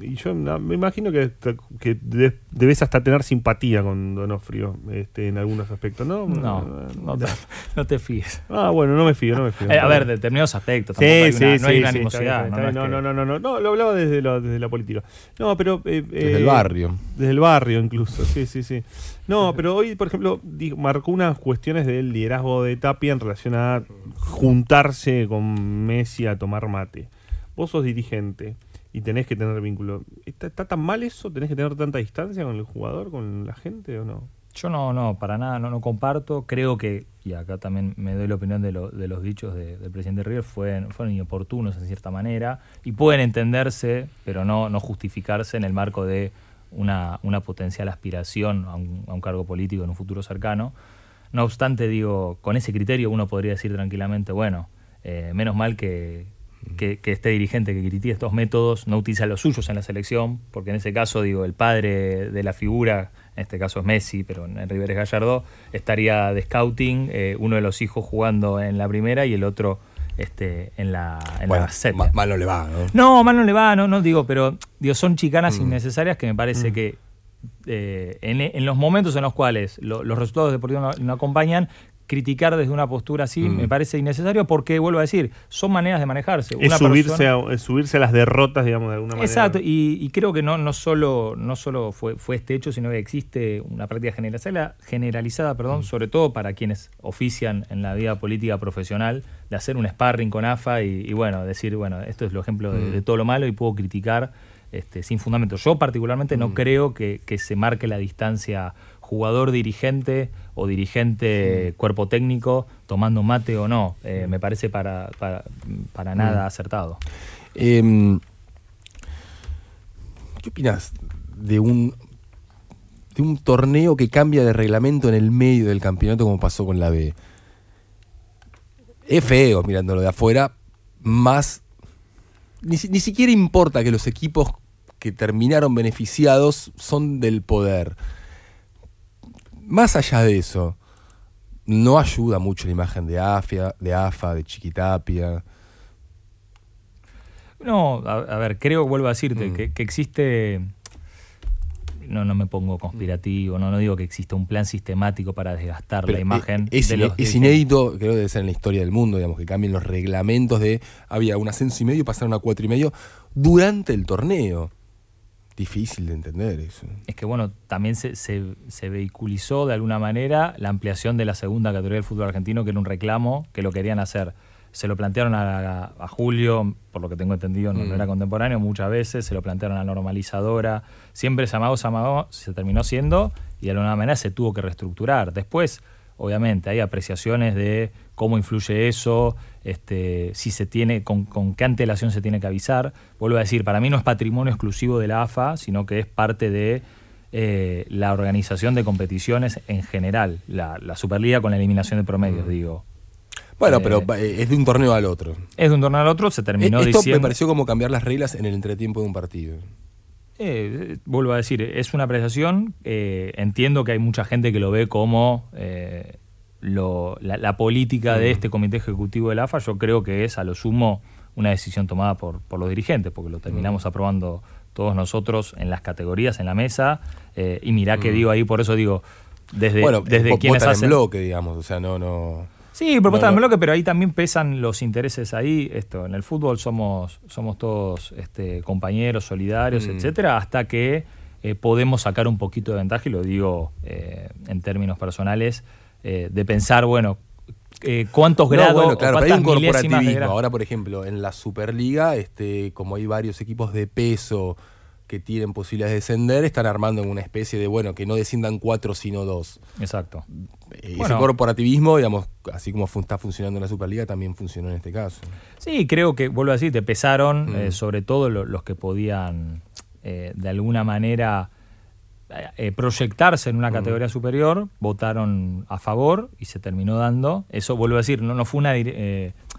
y yo me imagino que, que de- debes hasta tener simpatía con Donofrio este, en algunos aspectos, ¿no? No, no te, no te fíes. Ah, bueno, no me fío, no me fío. Eh, a ver, determinados aspectos. Sí, hay sí, una, sí, no hay sí, una está animosidad. ¿no? No No, no, no, no, lo hablaba desde, lo- desde la política. No, pero... eh, Desde el eh, barrio. Desde el barrio incluso, sí, sí, sí. No, pero hoy, por ejemplo, marcó unas cuestiones del liderazgo de Tapia en relación a juntarse con Messi a tomar mate. Vos sos dirigente y tenés que tener vínculo. ¿Está, está tan mal eso? ¿Tenés que tener tanta distancia con el jugador, con la gente o no? Yo no, no, para nada, no, no comparto. Creo que, y acá también me doy la opinión de, lo- de los dichos de- del presidente River, fueron, fueron inoportunos en cierta manera y pueden entenderse, pero no, no justificarse en el marco de una, una potencial aspiración a un, cargo político en un futuro cercano. No obstante, digo, con ese criterio uno podría decir tranquilamente, bueno, eh, menos mal que, que, que este dirigente que critique estos métodos no utiliza los suyos en la selección, porque en ese caso, digo, el padre de la figura, en este caso es Messi, pero en River es Gallardo, estaría de scouting, eh, uno de los hijos jugando en la primera y el otro este, en la, en Bueno, la ma- mal no le va, ¿no? No, mal no le va, no, no digo, pero digo, son chicanas Mm. innecesarias que me parece que eh, en, en los momentos en los cuales lo- los resultados deportivos no, no acompañan, criticar desde una postura así Mm. me parece innecesario porque, vuelvo a decir, son maneras de manejarse. Es Una subirse, persona- a, es subirse a las derrotas, digamos, de alguna manera. Exacto, y, y creo que no, no solo, no solo fue, fue este hecho, sino que existe una práctica generalizada, generalizada perdón, sobre todo para quienes ofician en la vida política profesional, de hacer un sparring con AFA y, y bueno, decir, bueno, esto es el ejemplo de, Mm. de todo lo malo y puedo criticar este, sin fundamento. Yo particularmente no creo que, que se marque la distancia jugador-dirigente o dirigente cuerpo técnico tomando mate o no. Eh, me parece para, para, para nada Mm. acertado. Em, ¿Qué opinas de un de un torneo que cambia de reglamento en el medio del campeonato como pasó con la B? Es feo mirándolo de afuera, más ni siquiera importa que los equipos que terminaron beneficiados son del poder. Más allá de eso, no ayuda mucho la imagen de AFA, de AFA, de Chiquitapia. No, a, a ver, creo, vuelvo a decirte, Mm. que, que existe. No, no me pongo conspirativo, no, no digo que exista un plan sistemático para desgastar Pero la imagen. Es, de los es inédito, creo que debe ser en la historia del mundo, digamos, que cambien los reglamentos de había un ascenso y medio y pasaron a cuatro y medio durante el torneo. Difícil de entender eso. Es que bueno, también se, se- se vehiculizó de alguna manera la ampliación de la segunda categoría del fútbol argentino, que era un reclamo que lo querían hacer. Se lo plantearon a, a Julio, por lo que tengo entendido, no, no Mm. era contemporáneo muchas veces, se lo plantearon a la normalizadora, siempre se amagó, se terminó siendo y de alguna manera se tuvo que reestructurar. Después, obviamente, hay apreciaciones de cómo influye eso, este, si se tiene, con, con qué antelación se tiene que avisar. Vuelvo a decir, para mí no es patrimonio exclusivo de la AFA, sino que es parte de eh, la organización de competiciones en general, la, la Superliga con la eliminación de promedios, digo. Bueno, Eh, pero eh, es de un torneo al otro. Es de un torneo al otro, se terminó Eh, Esto me pareció como cambiar las reglas en el entretiempo de un partido. Eh, vuelvo a decir, es una apreciación. eh, entiendo que hay mucha gente que lo ve como eh, lo- la, la política de este comité ejecutivo de la AFA. Yo creo que es a lo sumo una decisión tomada por, por los dirigentes, porque lo terminamos aprobando todos nosotros en las categorías, en la mesa, eh, y mirá que digo ahí, por eso digo, desde, bueno, desde quienes hacen... en bloque, digamos, o sea, no, no. Sí, propuesta No, no. bloque, pero ahí también pesan los intereses ahí. Esto, en el fútbol somos, somos todos este, compañeros, solidarios, Mm. etcétera, hasta que eh, podemos sacar un poquito de ventaja, y lo digo eh, en términos personales, eh, de pensar, bueno, cuántos No, grados bueno, claro, pero hay un corporativismo. Ahora, por ejemplo, en la Superliga, este, como hay varios equipos de peso que tienen posibilidades de descender, están armando en una especie de, bueno, que no desciendan cuatro, sino dos. Exacto. Eh, Bueno. Ese corporativismo, digamos, así como fun- está funcionando en la Superliga, también funcionó en este caso. Sí, creo que, vuelvo a decir, te pesaron, Mm. eh, sobre todo lo- los que podían, eh, de alguna manera, eh, proyectarse en Mm. una categoría superior, votaron a favor y se terminó dando. Eso, vuelvo a decir, no, no fue una...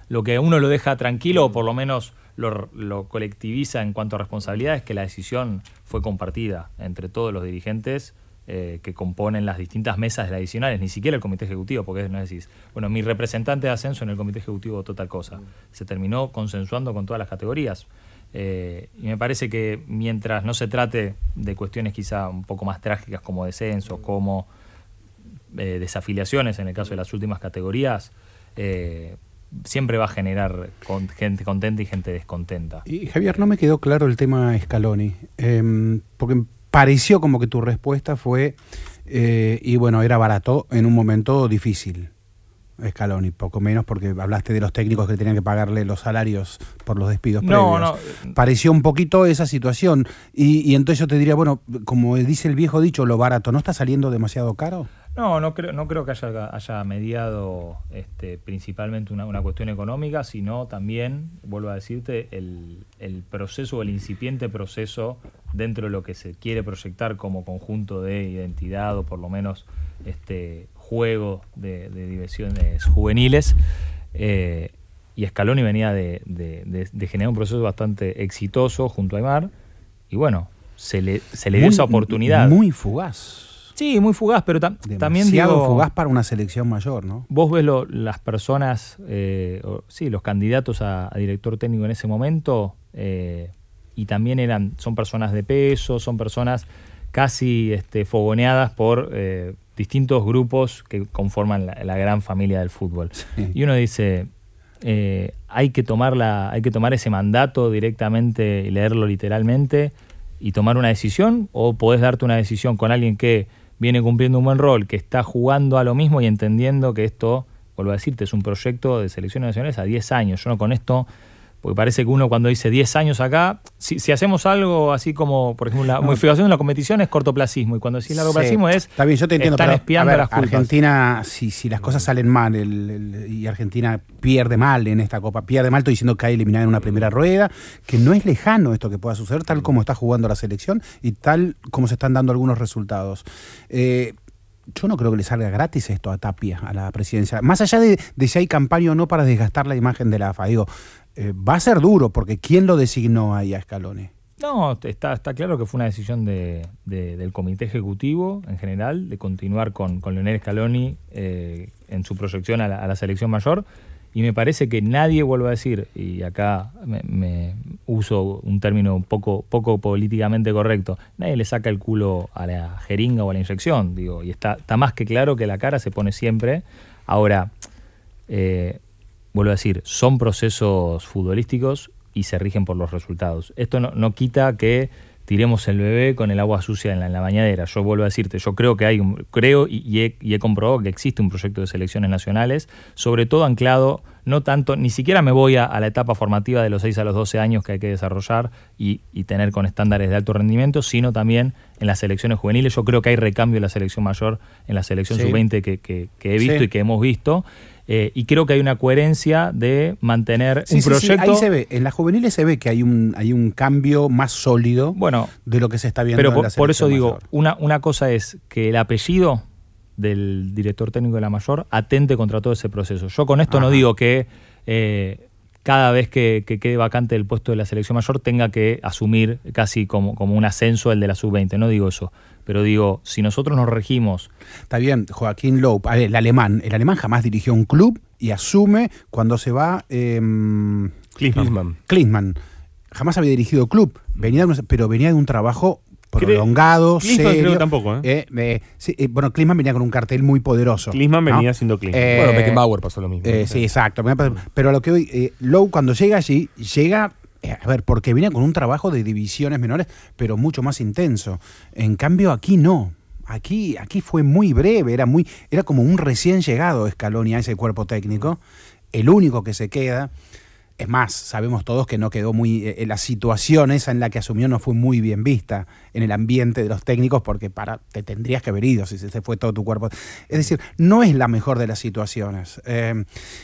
lo que uno lo deja tranquilo, o por lo menos lo, lo colectiviza en cuanto a responsabilidad, es que la decisión fue compartida entre todos los dirigentes eh, que componen las distintas mesas de las adicionales, ni siquiera el comité ejecutivo, porque no decís, bueno, mi representante de ascenso en el comité ejecutivo votó tal cosa. Se terminó consensuando con todas las categorías. Eh, y me parece que mientras no se trate de cuestiones quizá un poco más trágicas como descensos, como eh, desafiliaciones en el caso de las últimas categorías, eh, siempre va a generar con- gente contenta y gente descontenta. Y Javier, no me quedó claro el tema Scaloni, em, porque pareció como que tu respuesta fue, eh, y bueno, era barato en un momento difícil. Scaloni, poco menos porque hablaste de los técnicos que tenían que pagarle los salarios por los despidos No, previos. Pareció un poquito esa situación. Y, y entonces yo te diría, bueno, como dice el viejo dicho, lo barato, ¿no está saliendo demasiado caro? No, no creo, no creo que haya, haya mediado este, principalmente una, una cuestión económica, sino también, vuelvo a decirte, el, el proceso o el incipiente proceso dentro de lo que se quiere proyectar como conjunto de identidad o por lo menos este juego de, de diversiones juveniles. Eh, y Scaloni venía de, de- generar un proceso bastante exitoso junto a Aymar. Y bueno, se le, se le dio Muy- esa oportunidad. Muy fugaz. Sí, muy fugaz, pero tam- también Demasiado digo, fugaz para una selección mayor, ¿no? vos ves lo- las personas, eh, o- sí, los candidatos a, a director técnico en ese momento, eh, y también eran, son personas de peso, son personas casi este, fogoneadas por eh, distintos grupos que conforman la, la gran familia del fútbol. Y uno dice, eh, hay, que tomar la, hay que tomar ese mandato directamente y leerlo literalmente y tomar una decisión, o podés darte una decisión con alguien que viene cumpliendo un buen rol, que está jugando a lo mismo y entendiendo que esto, vuelvo a decirte, es un proyecto de selecciones nacionales a 10 años. Yo no con esto, porque parece que uno cuando dice 10 años acá, si, si hacemos algo así como, por ejemplo, la No. modificación de la competición es cortoplacismo, y cuando decís largoplacismo Sí, es, Está bien, yo te entiendo. están pero, espiando a ver, las culpas. Argentina, si, si las cosas salen mal el- el- y Argentina pierde mal en esta Copa, pierde mal, estoy diciendo que hay eliminada en una primera rueda, que no es lejano esto que pueda suceder, tal como está jugando la selección y tal como se están dando algunos resultados. Eh, yo no creo que le salga gratis esto a Tapia, a la presidencia. Más allá de, de si hay campaña o no para desgastar la imagen de la AFA, digo, eh, va a ser duro porque ¿quién lo designó ahí a Scaloni? No, está, está claro que fue una decisión de- de- del comité ejecutivo en general de continuar con, con Leonel Scaloni eh, en su proyección a la, selección mayor. Y me parece que nadie, vuelvo a decir, y acá me, me uso un término un poco, poco políticamente correcto, nadie le saca el culo a la jeringa o a la inyección. Digo, y está, está más que claro que la cara se pone siempre. Ahora, eh, vuelvo a decir, son procesos futbolísticos y se rigen por los resultados. Esto no, no quita que tiremos el bebé con el agua sucia en la, en la bañadera. Yo vuelvo a decirte, yo creo que hay un, creo y, y he, y he comprobado que existe un proyecto de selecciones nacionales, sobre todo anclado, no tanto, ni siquiera me voy a, a la etapa formativa de los 6 a los 12 años que hay que desarrollar y, y tener con estándares de alto rendimiento, sino también en las selecciones juveniles. Yo creo que hay recambio en la selección mayor, en la selección Sí. sub-20 que, que- que he visto Sí. y que hemos visto. Eh, y creo que hay una coherencia de mantener Sí, un sí, sí, proyecto. ahí se ve, en las juveniles se ve que hay un, hay un cambio más sólido Bueno, de lo que se está viendo Pero en por, la por eso digo, mayor. una, una cosa es que el apellido del director técnico de la mayor atente contra todo ese proceso. Yo con esto no digo que eh, cada vez que, que quede vacante el puesto de la selección mayor tenga que asumir casi como, como un ascenso el de la sub-20, no digo eso. Pero digo, si nosotros nos regimos Está bien, Joaquín Lowe, a ver, el alemán, el alemán jamás dirigió un club y asume cuando se va, eh, Klinsmann. Klinsmann. Jamás había dirigido club, venía de un- pero venía de un trabajo prolongado, Klinsmann creo serio. que tampoco, ¿eh? Eh, eh, sí, eh, bueno, Klinsmann venía con un cartel muy poderoso. Klinsmann ¿no? venía siendo Klinsmann. Eh, Bueno, Beckenbauer pasó lo mismo. eh, sí, exacto. Pero a lo que hoy, eh, Lowe cuando llega allí, llega, eh, a ver, porque venía con un trabajo de divisiones menores, pero mucho más intenso. En cambio, aquí no. Aquí, aquí fue muy breve, era muy, era como un recién llegado Scaloni a ese cuerpo técnico, el único que se queda. Es más, sabemos todos que no quedó muy. eh, la situación esa en la que asumió no fue muy bien vista en el ambiente de los técnicos, porque para te tendrías que haber ido si se fue todo tu cuerpo. Es decir, no es la mejor de las situaciones. Eh,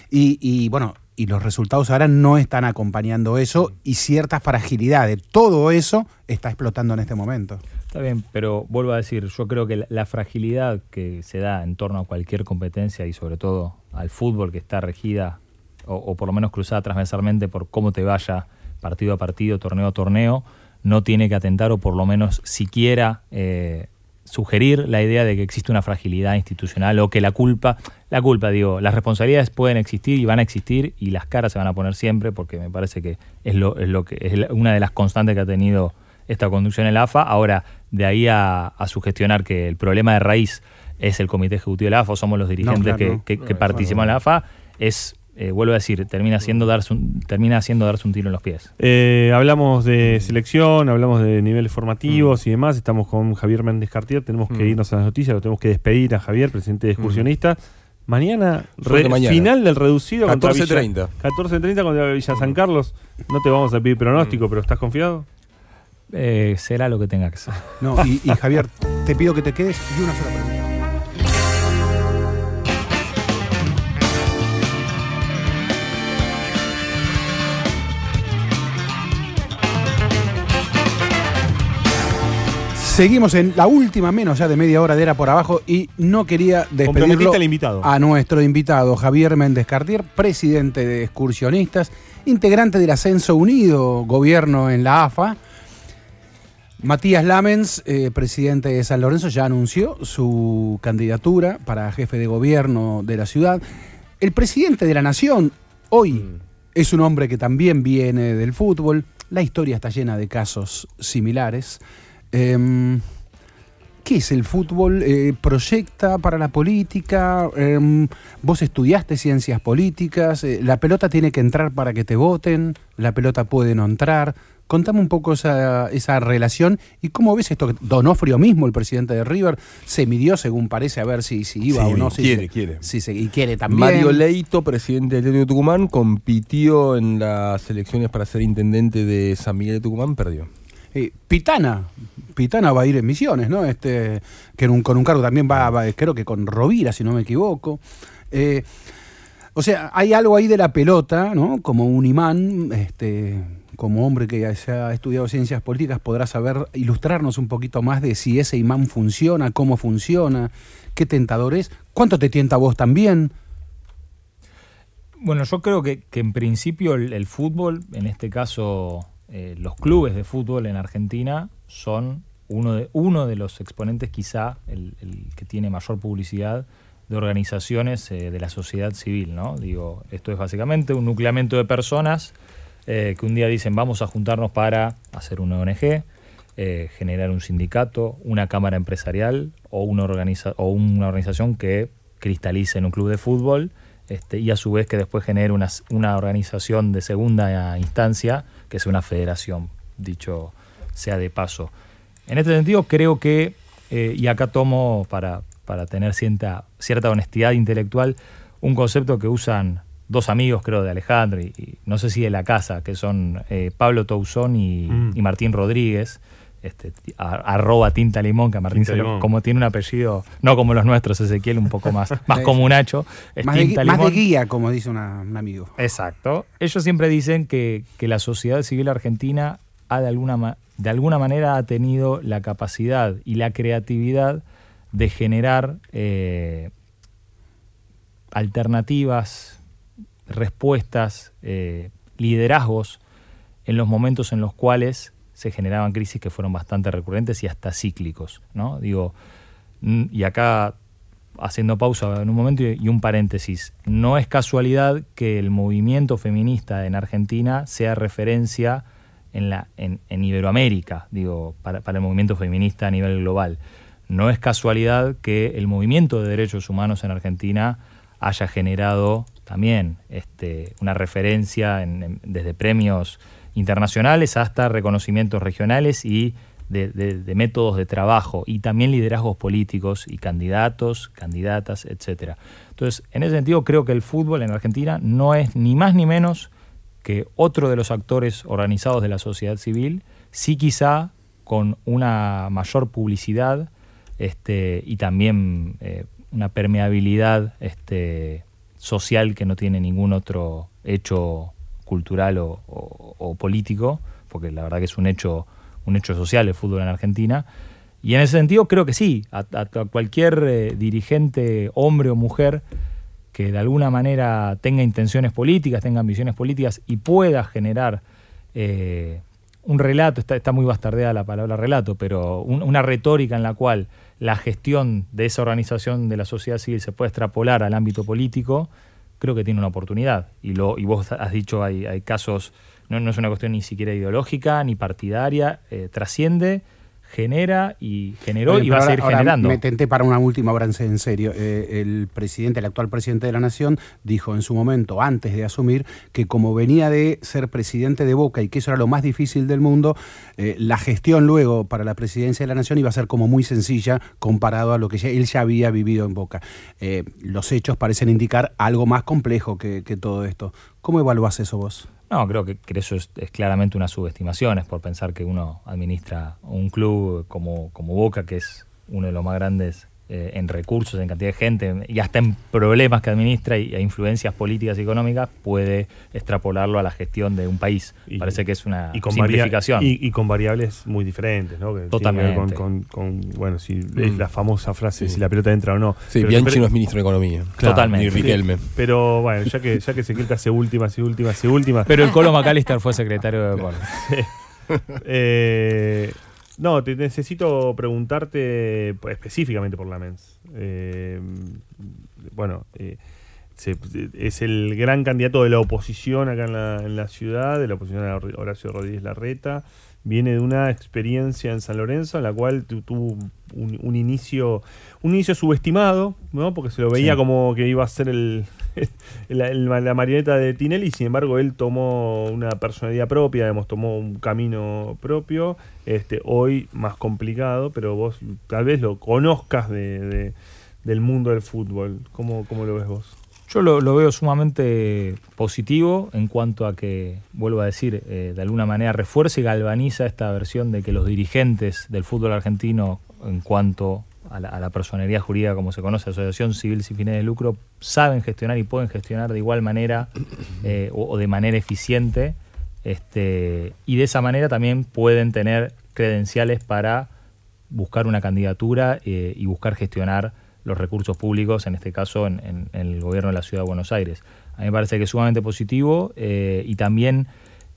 y, y, bueno, y los resultados ahora no están acompañando eso y cierta fragilidad de todo eso está explotando en este momento. Está bien, pero vuelvo a decir, yo creo que la fragilidad que se da en torno a cualquier competencia y sobre todo al fútbol que está regida o, o por lo menos cruzada transversalmente por cómo te vaya partido a partido, torneo a torneo, no tiene que atentar o por lo menos siquiera eh, sugerir la idea de que existe una fragilidad institucional o que la culpa, la culpa digo, las responsabilidades pueden existir y van a existir y las caras se van a poner siempre porque me parece que es lo, es lo que es una de las constantes que ha tenido esta conducción en la AFA. Ahora, de ahí a, a sugestionar que el problema de raíz es el comité ejecutivo de la AFA, o somos los dirigentes claro, que, que- No, participan en la AFA, es, eh, vuelvo a decir, termina siendo darse un, termina siendo darse un tiro en los pies. Eh, hablamos de selección, hablamos de niveles formativos y demás. Estamos con Javier Méndez Cartier. Tenemos que Mm. irnos a las noticias. Lo tenemos que despedir a Javier, presidente de excursionistas. Mañana, Suerte re- mañana. final del reducido contra Villa- 14:30. 14.30 contra Villa San Carlos. No te vamos a pedir pronóstico, pero ¿estás confiado? Eh, será lo que tenga que ser. No, y, y Javier, te pido que te quedes y una sola pregunta. Seguimos en la última, menos ya de media hora de era por abajo, y no quería despedirlo al invitado. a nuestro invitado, Javier Méndez Cartier, presidente de Excursionistas, integrante del Ascenso Unido, gobierno en la AFA. Matías Lamens, eh, presidente de San Lorenzo, ya anunció su candidatura para jefe de gobierno de la ciudad. El presidente de la Nación, hoy, es un hombre que también viene del fútbol. La historia está llena de casos similares. Em, ¿Qué es el fútbol? Eh, ¿Proyecta para la política? Em, ¿Vos estudiaste ciencias políticas? Eh, ¿La pelota tiene que entrar para que te voten? ¿La pelota puede no entrar? Contame un poco esa, esa relación y cómo ves esto. Donofrio mismo, el presidente de River, se midió, según parece, a ver si, si iba Sí, o no. si quiere, se- quiere. si se- y quiere también. Mario Leito, presidente del de Tucumán, compitió en las elecciones para ser intendente de San Miguel de Tucumán, perdió. Pitana, Pitana va a ir en misiones, ¿no? Este, que con un cargo también va, creo que con Rovira, si no me equivoco. Eh, o sea, hay algo ahí de la pelota, ¿no? Como un imán, este, como hombre que se ha estudiado ciencias políticas, podrá saber, ilustrarnos un poquito más de si ese imán funciona, cómo funciona, qué tentador es, cuánto te tienta vos también. Bueno, yo creo que, en principio el fútbol, en este caso eh, los clubes de fútbol en Argentina, son uno de, uno de los exponentes, quizá el, que tiene mayor publicidad de organizaciones eh, de la sociedad civil, ¿no? Digo, esto es básicamente un nucleamiento de personas eh, que un día dicen vamos a juntarnos para hacer una ONG, generar un sindicato, una cámara empresarial o una, organiza o una organización que cristalice en un club de fútbol este, y a su vez que después genere una, una organización de segunda instancia que es una federación, dicho sea de paso. En este sentido creo que, eh, y acá tomo para, para tener cierta, cierta honestidad intelectual, un concepto que usan dos amigos, creo, de Alejandro, y, y no sé si de la casa, que son eh, Pablo Tousón y, Mm. y Martín Rodríguez, este, a- arroba tinta limón, que a Martín se lo- como tiene un apellido, no como los nuestros, Ezequiel, un poco más, más comunacho, es Más de, más de guía, como dice una- un amigo. Exacto. Ellos siempre dicen que, que la sociedad civil argentina ha de alguna, de alguna manera ha tenido la capacidad y la creatividad de generar eh, alternativas, respuestas, eh, liderazgos en los momentos en los cuales se generaban crisis que fueron bastante recurrentes y hasta cíclicos, ¿no? Digo, y acá haciendo pausa en un momento y, un paréntesis. No es casualidad que el movimiento feminista en Argentina sea referencia en, la, en, en Iberoamérica, digo, para, para el movimiento feminista a nivel global. No es casualidad que el movimiento de derechos humanos en Argentina haya generado también este, una referencia en- en- desde premios internacionales hasta reconocimientos regionales y de, métodos de trabajo y también liderazgos políticos y candidatos, candidatas, etcétera. Entonces, en ese sentido, creo que el fútbol en Argentina no es ni más ni menos que otro de los actores organizados de la sociedad civil, sí quizá con una mayor publicidad este, y también eh, una permeabilidad este, social que no tiene ningún otro hecho cultural o- o político, porque la verdad que es un hecho, un hecho social el fútbol en Argentina. Y en ese sentido creo que sí, a, cualquier eh, dirigente, hombre o mujer, que de alguna manera tenga intenciones políticas, tenga ambiciones políticas y pueda generar eh, un relato, está, está muy bastardeada la palabra relato, pero un- una retórica en la cual la gestión de esa organización de la sociedad civil se puede extrapolar al ámbito político, creo que tiene una oportunidad. Y, lo, y vos has dicho, hay casos, no, no es una cuestión ni siquiera ideológica ni partidaria, eh, trasciende, genera y generó y va a seguir ahora- generando. Me tenté para una última ahora en en serio. Eh, el presidente, el actual presidente de la Nación, dijo en su momento, antes de asumir, que como venía de ser presidente de Boca y que eso era lo más difícil del mundo, eh, la gestión luego para la presidencia de la Nación iba a ser como muy sencilla comparado a lo que ya- él ya había vivido en Boca. Eh, los hechos parecen indicar algo más complejo que, que todo esto. ¿Cómo evaluás eso vos? No, creo que, que eso es, es claramente una subestimación, es por pensar que uno administra un club como, como Boca, que es uno de los más grandes eh, en recursos, en cantidad de gente, y hasta en problemas que administra y a influencias políticas y económicas, puede extrapolarlo a la gestión de un país. Y- Parece que es una y con, simplificación. y, y con variables muy diferentes, ¿no? Que Totalmente. Con, con- con- bueno, si es Mm. la famosa frase Sí. si la pelota entra o no. Sí, Pero- Bianchi pero- no es ministro de Economía. Claro, Totalmente. Ni Riquelme. Pero bueno, ya que, ya que Ezequiel te hace últimas y últimas y últimas. Pero el Colo McAllister fue secretario de deportes. Eh, no, te necesito preguntarte pues, específicamente por la MENS. Eh, bueno, eh, es el gran candidato de la oposición acá en la, en la ciudad, de la oposición a Horacio Rodríguez Larreta. Viene de una experiencia en San Lorenzo en la cual tu- tuvo un, un inicio un inicio subestimado, ¿no? porque se lo veía Sí. como que iba a ser el, la, el- la marioneta de Tinelli, sin embargo él tomó una personalidad propia, digamos, tomó un camino propio, este, hoy más complicado, pero vos tal vez lo conozcas de, de- del mundo del fútbol. ¿Cómo, cómo lo ves vos? Yo lo, lo veo sumamente positivo en cuanto a que, vuelvo a decir, eh, de alguna manera refuerza y galvaniza esta versión de que los dirigentes del fútbol argentino, en cuanto a la, a la personería jurídica como se conoce, asociación civil sin fines de lucro, saben gestionar y pueden gestionar de igual manera eh, o, o de manera eficiente. Este, y de esa manera también pueden tener credenciales para buscar una candidatura eh, y buscar gestionar los recursos públicos, en este caso en, en- en el gobierno de la Ciudad de Buenos Aires. A mí me parece que es sumamente positivo eh, y también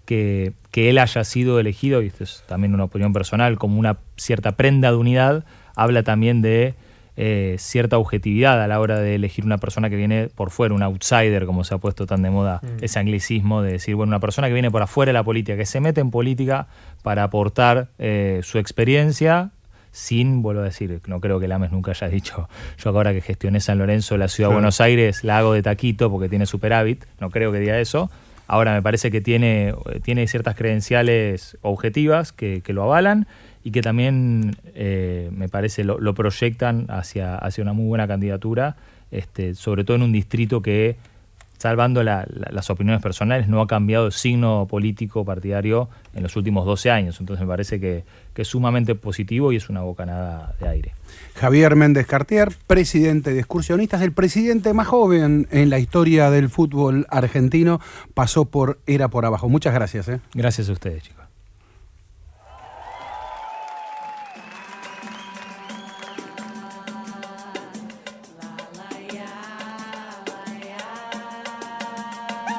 que, que él haya sido elegido, y esto es también una opinión personal, como una cierta prenda de unidad, habla también de eh, cierta objetividad a la hora de elegir una persona que viene por fuera, un outsider, como se ha puesto tan de moda Mm. ese anglicismo de decir, bueno, una persona que viene por afuera de la política, que se mete en política para aportar eh, su experiencia sin, vuelvo a decir, no creo que Lames nunca haya dicho, yo ahora que gestioné San Lorenzo, la ciudad de. Buenos Aires, la hago de taquito porque tiene superávit, no creo que diga eso. Ahora me parece que tiene, tiene ciertas credenciales objetivas que, que lo avalan y que también eh, me parece lo, lo proyectan hacia, hacia una muy buena candidatura, este, sobre todo en un distrito que, salvando la- la- las opiniones personales, no ha cambiado de signo político partidario en los últimos 12 años. Entonces me parece que, que es sumamente positivo y es una bocanada de aire. Javier Méndez Cartier, presidente de Excursionistas, el presidente más joven en la historia del fútbol argentino, pasó por Era por Abajo. Muchas gracias. ¿eh? Gracias a ustedes, chicos.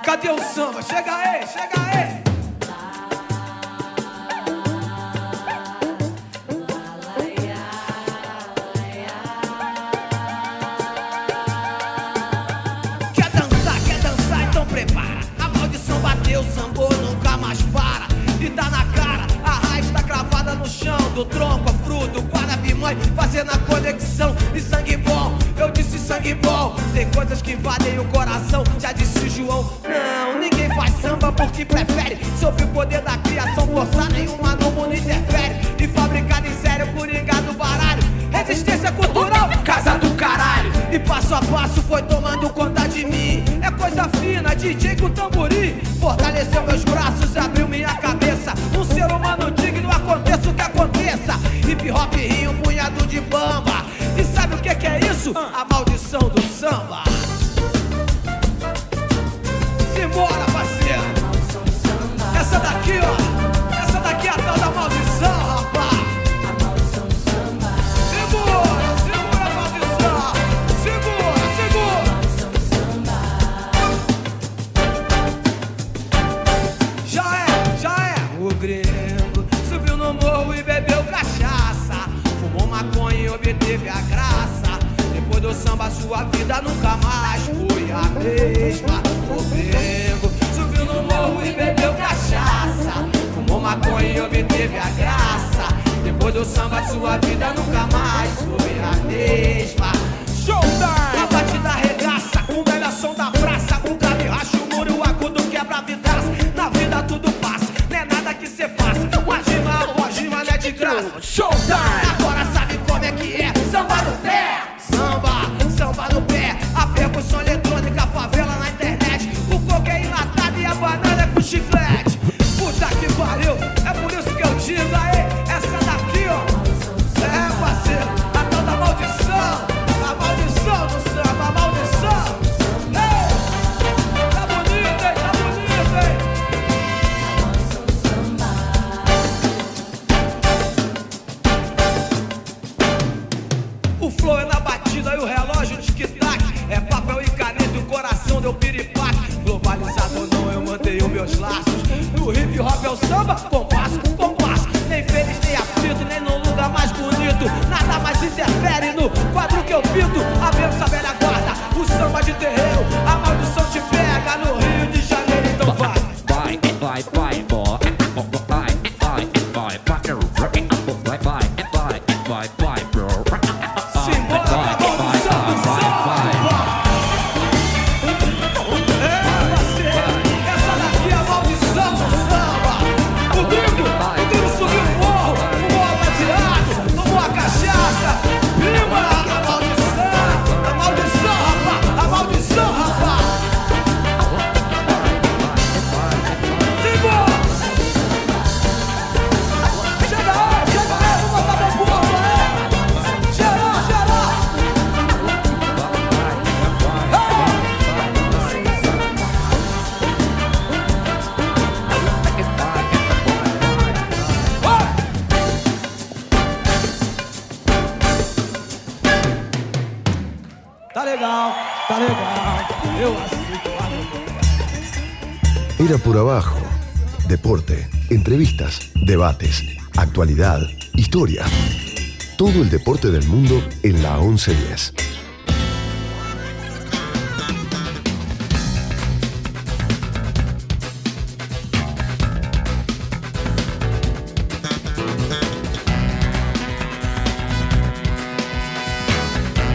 Cadê o samba? Chega aí, chega aí. Do tronco, a fruto, Guarabi mãe, fazendo a conexão. E sangue bom, eu disse sangue bom. Tem coisas que invadem o coração, já disse o João. Não, ninguém faz samba porque prefere. Sob o poder da criação forçar, nenhuma mundo interfere. E fabricado em sério, coringa do baralho. Resistência cultural, casa do caralho. E passo a passo foi tomando conta de mim. É coisa fina, DJ com tamborim. Fortaleceu meus braços, abriu minha cabeça. Um ser humano digno, aconteça o que aconteça. Hip hop rio, um punhado de bamba. E sabe o que, que é isso? A maldição do samba. Simbora, parceiro. Essa daqui, ó. Essa daqui é a tal da maldição, do samba, sua vida nunca mais foi a mesma. O gringo subiu no morro e bebeu cachaça. Fumou maconha e obteve a graça. Depois do samba, sua vida nunca mais foi a mesma. Showtime! A batida arregaça, com o melhor som da praça. O grave racha, o muro agudo quebra vidraça. Na vida tudo passa, não é nada que cê faça. Uma rima, uma rima não é de graça. Showtime! Agora flow é na batida e o relógio tic-tac. É papel e caneta e o coração deu piripaque. Globalizado ou não, eu mantenho meus laços. No hip hop é o samba, compasso com compasso. Nem feliz, nem aflito, nem num lugar mais bonito. Nada mais interfere no quadro que eu pinto. A benção velha guarda, o samba de terreiro. A maldição te pega no Rio por abajo. Deporte, entrevistas, debates, actualidad, historia. Todo el deporte del mundo en la 1110.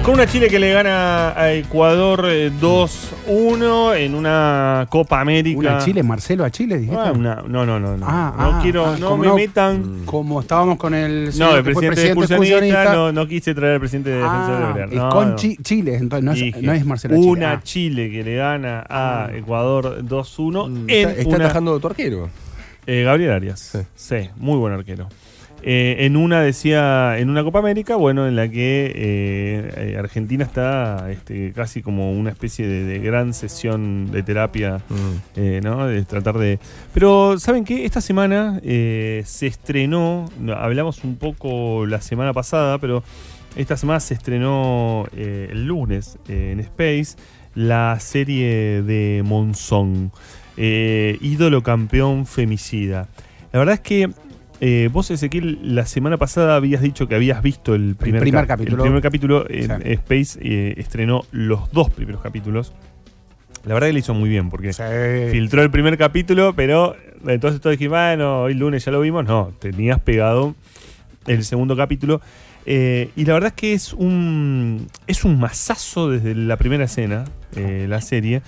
Con una Chile que le gana a Ecuador eh, 2 uno en una Copa América. ¿Una Chile? ¿Marcelo a Chile? Dijiste? Ah, no, no, no. No, ah, no ah, quiero, no me metan. Como estábamos con el. No, el presidente, presidente excursionista, no, no, quise traer al presidente de Defensor de Brea. con Chile, entonces no es, no es Marcelo a Chile. Una Chile que le gana a mm. Ecuador 2-1. Mm. Está, está una, atajando tu arquero. Eh, Gabriel Arias. Sí, muy buen arquero. Eh, en una decía, en una Copa América, bueno, en la que eh, eh, Argentina está este, casi como una especie de, de gran sesión de terapia, eh, ¿no? De tratar de. Pero, ¿saben qué? Esta semana se estrenó, hablamos un poco la semana pasada, pero esta semana se estrenó el lunes en Space la serie de Monzón, ídolo campeón femicida. La verdad es que eh, vos, Ezequiel, la semana pasada habías dicho que habías visto el primer, primer cap- capítulo. El primer capítulo en Sí. Space eh, estrenó los dos primeros capítulos. La verdad que le hizo muy bien porque filtró el primer capítulo, pero entonces todos dijimos, bueno, hoy lunes ya lo vimos. No, tenías pegado el segundo capítulo. Eh, y la verdad es que es un, es un masazo desde la primera escena, eh, la serie.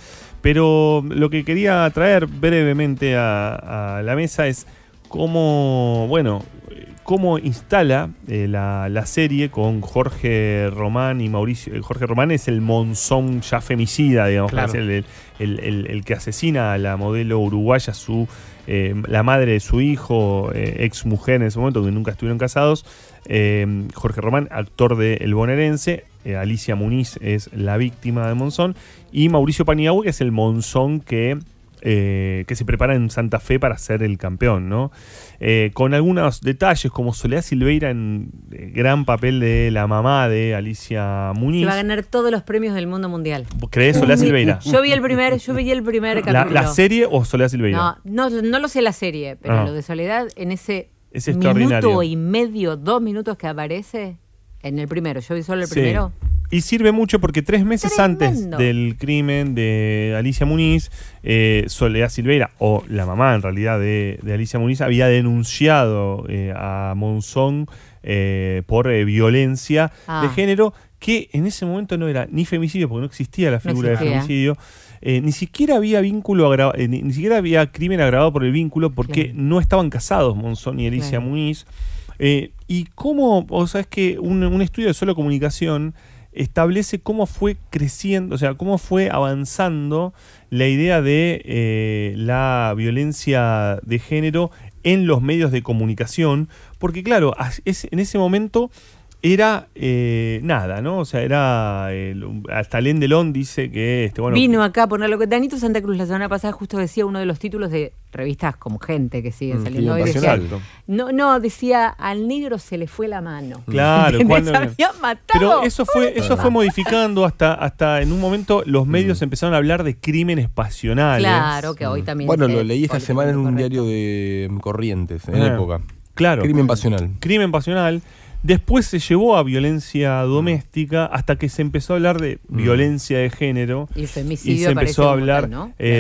Pero lo que quería traer brevemente a, a la mesa es cómo, bueno, cómo instala eh, la, la serie con Jorge Román y Mauricio. eh, Jorge Román es el monzón ya femicida, digamos, Claro. el, el- el- el- el que asesina a la modelo uruguaya, su, eh, la madre de su hijo, eh, ex mujer en ese momento, que nunca estuvieron casados. Jorge Román, actor de El Bonaerense. Alicia Muniz es la víctima de Monzón. Y Mauricio Paniagua, que es el monzón que eh, que se prepara en Santa Fe para ser el campeón, ¿no? Eh, con algunos detalles, como Soledad Silveira en eh, gran papel de la mamá de Alicia Se Muniz. va a ganar todos los premios del mundo mundial. ¿Crees Soledad Silveira? Yo vi el primer, yo vi el primer ¿La, capítulo. la serie o Soledad Silveira? No, no, no lo sé la serie, pero Ah. lo de Soledad en ese Es minuto y medio, dos minutos que aparece en el primero. Yo vi solo el Sí. primero. Y sirve mucho porque tres meses antes Tremendo. del crimen de Alicia Muniz, eh, Soledad Silveira, o la mamá en realidad de, de Alicia Muniz, había denunciado eh, a Monzón eh, por eh, violencia Ah. de género, que en ese momento no era ni femicidio, porque no existía la No figura de existía. femicidio. eh, ni siquiera había vínculo agra- eh, ni, ni siquiera había crimen agravado por el vínculo porque no estaban casados Monzón y Alicia Claro. Muniz. Eh, y cómo, o sea, es que un, estudio de solo comunicación establece cómo fue creciendo, o sea, cómo fue avanzando la idea de eh, la violencia de género en los medios de comunicación, porque claro, en ese momento era eh, nada, ¿no? O sea, era, eh, hasta Len Delon dice que, este, bueno, Vino acá a poner lo que Danito Santa Cruz la semana pasada justo decía uno de los títulos de revistas como gente que siguen Mm, saliendo hoy. Decía, Pasional. no, no, decía, al negro se le fue la mano. Claro, cuando- Habían matado. Pero eso fue, eso fue modificando hasta, hasta en un momento los medios empezaron a hablar de crímenes pasionales. Claro, que hoy también. Bueno, lo leí esta semana en un correcto. diario de mm, Corrientes, en Ah, época. Claro. Crimen pasional. Crimen pasional. Después se llevó a violencia doméstica hasta que se empezó a hablar de violencia de género. Y Y femicidio se aparece empezó a hablar eh,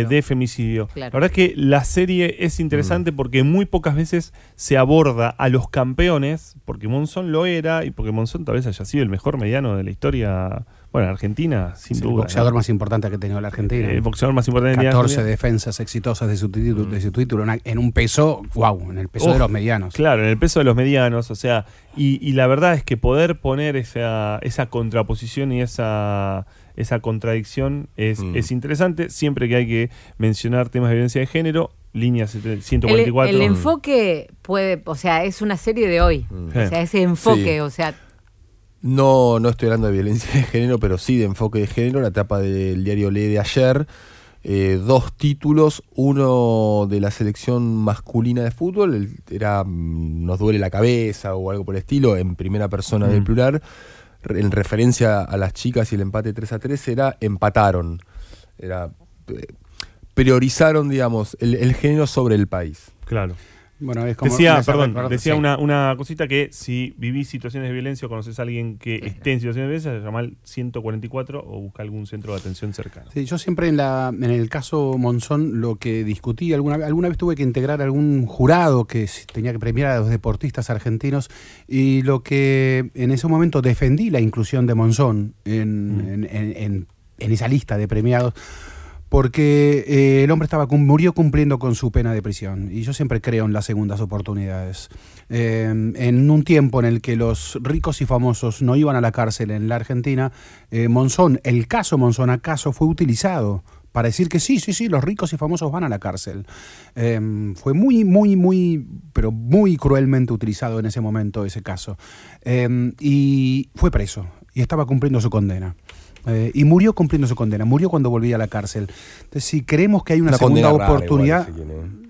Claro. de femicidio. Claro. La verdad es que la serie es interesante porque muy pocas veces se aborda a los campeones, porque Monzón lo era y porque Monzón tal vez haya sido el mejor mediano de la historia, bueno, en Argentina, sin Es el duda. boxeador ¿no? más importante que ha tenido la Argentina. El boxeador más importante de la 14 Argentina. defensas exitosas de su título, de su título en, un peso, wow, en el peso Uf, de los medianos. Claro, en el peso de los medianos, o sea, y, y la verdad es que poder poner esa, esa contraposición y esa, esa contradicción es, Mm. es interesante, siempre que hay que mencionar temas de violencia de género, línea sete- El, 144. el enfoque puede, o sea, es una serie de hoy. Mm. O sea, ese enfoque, Sí. o sea, No, no estoy hablando de violencia de género, pero sí de enfoque de género. La etapa del diario Lee de ayer. eh, dos títulos, uno de la selección masculina de fútbol, era mm, Nos duele la cabeza o algo por el estilo, en primera persona del Mm. plural, en referencia a las chicas y el empate 3 a 3 era empataron. Era, eh, priorizaron, digamos, el, el género sobre el país. Claro. Bueno, es como Decía, perdón, decía sí. una, una cosita que si vivís situaciones de violencia o conoces a alguien que esté en situaciones de violencia, llama al 144 o busca algún centro de atención cercano. Sí, yo siempre en, la, en el caso Monzón lo que discutí, alguna, vez- alguna vez tuve que integrar algún jurado que tenía que premiar a los deportistas argentinos y lo que en ese momento defendí la inclusión de Monzón en, en- en- en- en esa lista de premiados porque eh, el hombre estaba murió cumpliendo con su pena de prisión y yo siempre creo en las segundas oportunidades. Eh, en un tiempo en el que los ricos y famosos no iban a la cárcel en la Argentina, eh, Monzón, el caso Monzón acaso fue utilizado para decir que sí, sí, sí, los ricos y famosos van a la cárcel. Eh, fue muy, muy, muy, pero muy cruelmente utilizado en ese momento ese caso. Eh, y fue preso y estaba cumpliendo su condena. Eh, y murió cumpliendo su condena, murió cuando volvía a la cárcel. Entonces, si creemos que hay una, segunda condena rara oportunidad...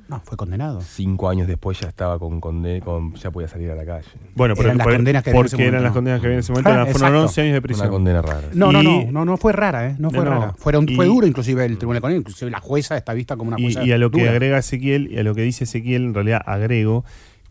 no, fue condenado. Cinco años después ya estaba con, conde- con ya podía salir a la calle. Bueno, pero Eran las por- condenas que había en ese porque eran momento, las ¿no? condenas que había en ese momento, Ah, eran- fueron exacto. 11 años de prisión. Una condena rara. No, no, Y- no, no, no fue rara, ¿eh? No fue No, rara. Fueron, fue duro inclusive el Tribunal Económico, inclusive la jueza está vista como una Y, jueza y a lo que dura. agrega Ezequiel, y a lo que dice Ezequiel, en realidad agrego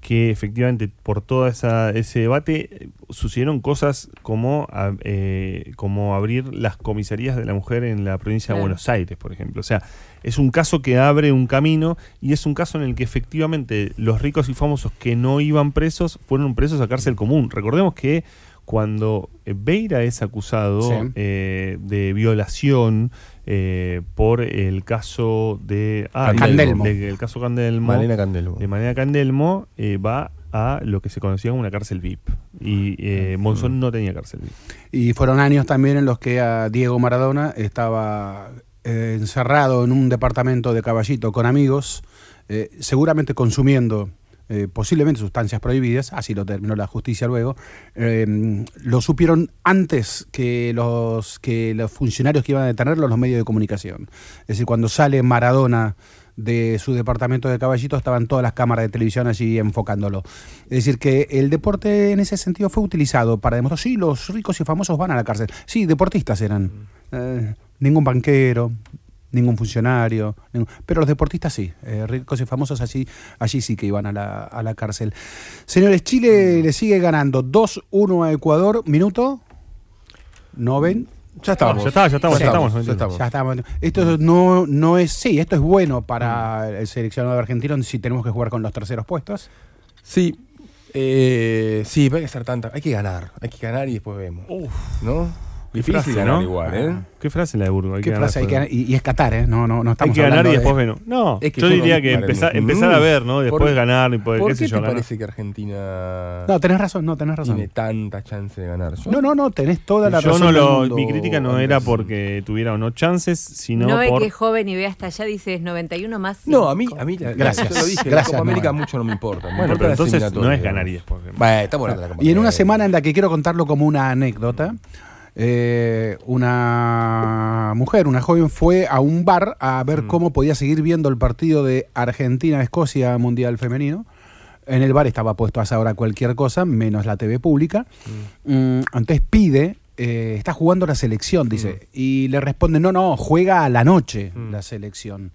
que efectivamente por todo esa, ese debate eh, sucedieron cosas como, eh, como abrir las comisarías de la mujer en la provincia de. Buenos Aires, por ejemplo. O sea, es un caso que abre un camino y es un caso en el que efectivamente los ricos y famosos que no iban presos fueron presos a cárcel común. Recordemos que cuando Beira es acusado Sí. eh, de violación eh, por el caso de ah, Candelmo. de- el caso Candelmo Malena Candelmo. de manera Candelmo eh, va a lo que se conocía como una cárcel VIP y eh, Monzón no tenía cárcel VIP Y fueron años también en los que a Diego Maradona estaba eh, encerrado en un departamento de caballito con amigos, eh, seguramente consumiendo eh, posiblemente sustancias prohibidas, así lo terminó la justicia luego, eh, lo supieron antes que los, que los funcionarios que iban a detenerlo, los medios de comunicación. Es decir, cuando sale Maradona de su departamento de caballito estaban todas las cámaras de televisión allí enfocándolo. Es decir, que el deporte en ese sentido fue utilizado para demostrar, sí, los ricos y famosos van a la cárcel. Sí, deportistas eran. Eh, ningún banquero, ningún funcionario, ningún- pero los deportistas sí, eh, ricos y famosos allí, allí sí que iban a la, a la cárcel. Señores, Chile le sigue ganando 2-1 a Ecuador, minuto 90. Ya estamos. ya está, ya estamos, ya estamos, ya estamos. Ya estamos. Esto no, no es, sí, esto es bueno para el seleccionado argentino si tenemos que jugar con los terceros puestos. Sí, eh, sí, hay que hacer tanta. Hay que ganar. Hay que ganar y después vemos. ¿No? Difícil frase, ganar ¿no? igual, ¿eh? qué frase la de Burgo Hay ¿Qué que frase hay que ganar ganar? Y, y es Qatar, ¿eh? No, no, no Hay estamos que ganar y hablando de- después bueno. No, Es que yo diría que empezar, empezar a ver, ¿no? Después ¿Por- ganar y después, ¿Por qué qué sé te yo, ganar. parece que Argentina No, tenés razón, no, tenés razón. tiene tanta chance de ganar? Yo- No, no, no, tenés toda la Yo razón. no lo, mundo, mi crítica no era porque tuviera o no chances, sino No ve por que es joven y ve hasta allá, dice es 91 más. No, a mí, a mí la- Gracias. yo lo dije, Gracias, la Copa América mucho no me importa. Bueno, pero la entonces no es ganar y después. Y en una semana en la que quiero contarlo como una anécdota, eh, una mujer, una joven, fue a un bar a ver Mm. cómo podía seguir viendo el partido de Argentina-Escocia Mundial Femenino. En el bar estaba puesto a esa hora cualquier cosa, menos la TV pública. Mm, entonces pide, eh, está jugando la selección, dice. Y le responde, no, no, juega a la noche la selección.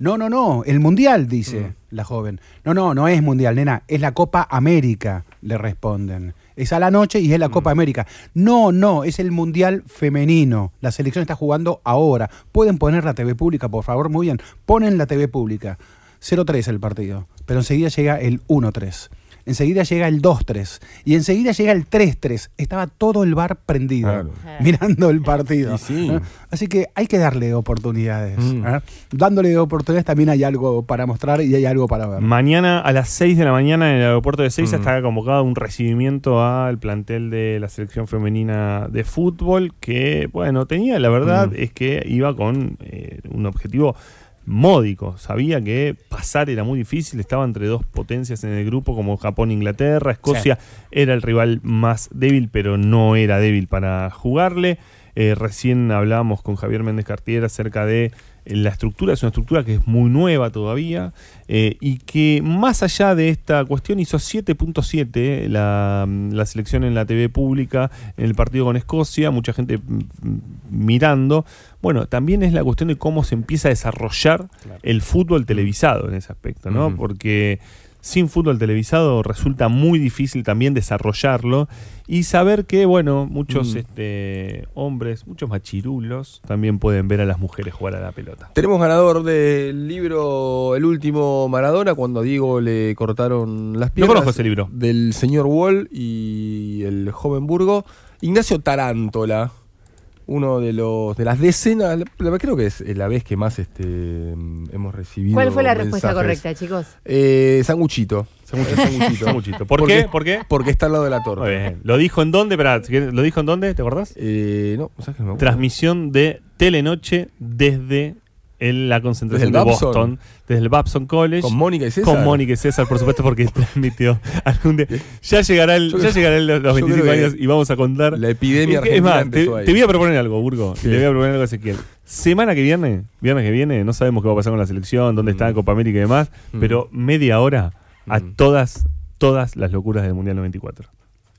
No, no, no, el mundial, dice la joven. No, no, no es mundial, nena, es la Copa América, le responden. Es a la noche y es la Copa América. No, no, es el mundial femenino. La selección está jugando ahora. Pueden poner la TV pública, por favor, muy bien. Ponen la TV pública. 0-3 el partido, pero enseguida llega el 1-3. Enseguida llega el 2-3 y enseguida llega el 3-3. Estaba todo el bar prendido Claro. mirando el partido. Sí. ¿eh? Así que hay que darle oportunidades. Mm. ¿eh? Dándole oportunidades también hay algo para mostrar y hay algo para ver. Mañana a las 6 de la mañana en el aeropuerto de Seiza Mm. está convocado un recibimiento al plantel de la selección femenina de fútbol que, bueno, tenía, la verdad Mm. es que iba con eh, un objetivo módico. Sabía que pasar era muy difícil, estaba entre dos potencias en el grupo como Japón e Inglaterra. Escocia era el rival más débil, pero no era débil para jugarle. Eh, recién hablábamos con Javier Méndez Cartier acerca de la estructura, es una estructura que es muy nueva todavía eh, y que más allá de esta cuestión hizo 7.7 eh, la, la selección en la TV pública en el partido con Escocia, mucha gente mm, mm, mirando. Bueno, también es la cuestión de cómo se empieza a desarrollar el fútbol televisado en ese aspecto, ¿no? Porque sin fútbol televisado resulta muy difícil también desarrollarlo y saber que, bueno, muchos Mm. este, hombres, muchos machirulos también pueden ver a las mujeres jugar a la pelota. Tenemos ganador del libro El último Maradona, cuando a Diego le cortaron las piernas. conozco ese libro. Del señor Wall y el joven Burgo. Ignacio Tarántola, uno de los de las decenas, creo que es la vez que más este, hemos recibido. ¿Cuál fue la respuesta correcta, chicos? Eh, sanguchito. Sanguchito. sanguchito. Sanguchito. ¿Por Porque- qué? ¿Por qué? Porque está al lado de la. Muy bien. ¿Lo dijo en dónde? Esperá, ¿lo dijo en dónde? ¿Te acordás? Eh, no, ¿sabes que no me acuerdo? Transmisión de Telenoche desde el- la concentración de Babson. Boston, desde el Babson College. Con Mónica y César. Con Mónica y César, por supuesto, porque transmitió algún día. Ya llegará el, Yo ya llegará el- los yo 25 creo que años y vamos a contar. La epidemia Es más, te, te voy a proponer algo, Burgo. ¿Qué? Le voy a proponer algo a Ezequiel. Semana que viene, viernes que viene, no sabemos qué va a pasar con la selección, dónde está Mm. Copa América y demás, Mm. pero media hora a Mm. todas, todas las locuras del Mundial 94.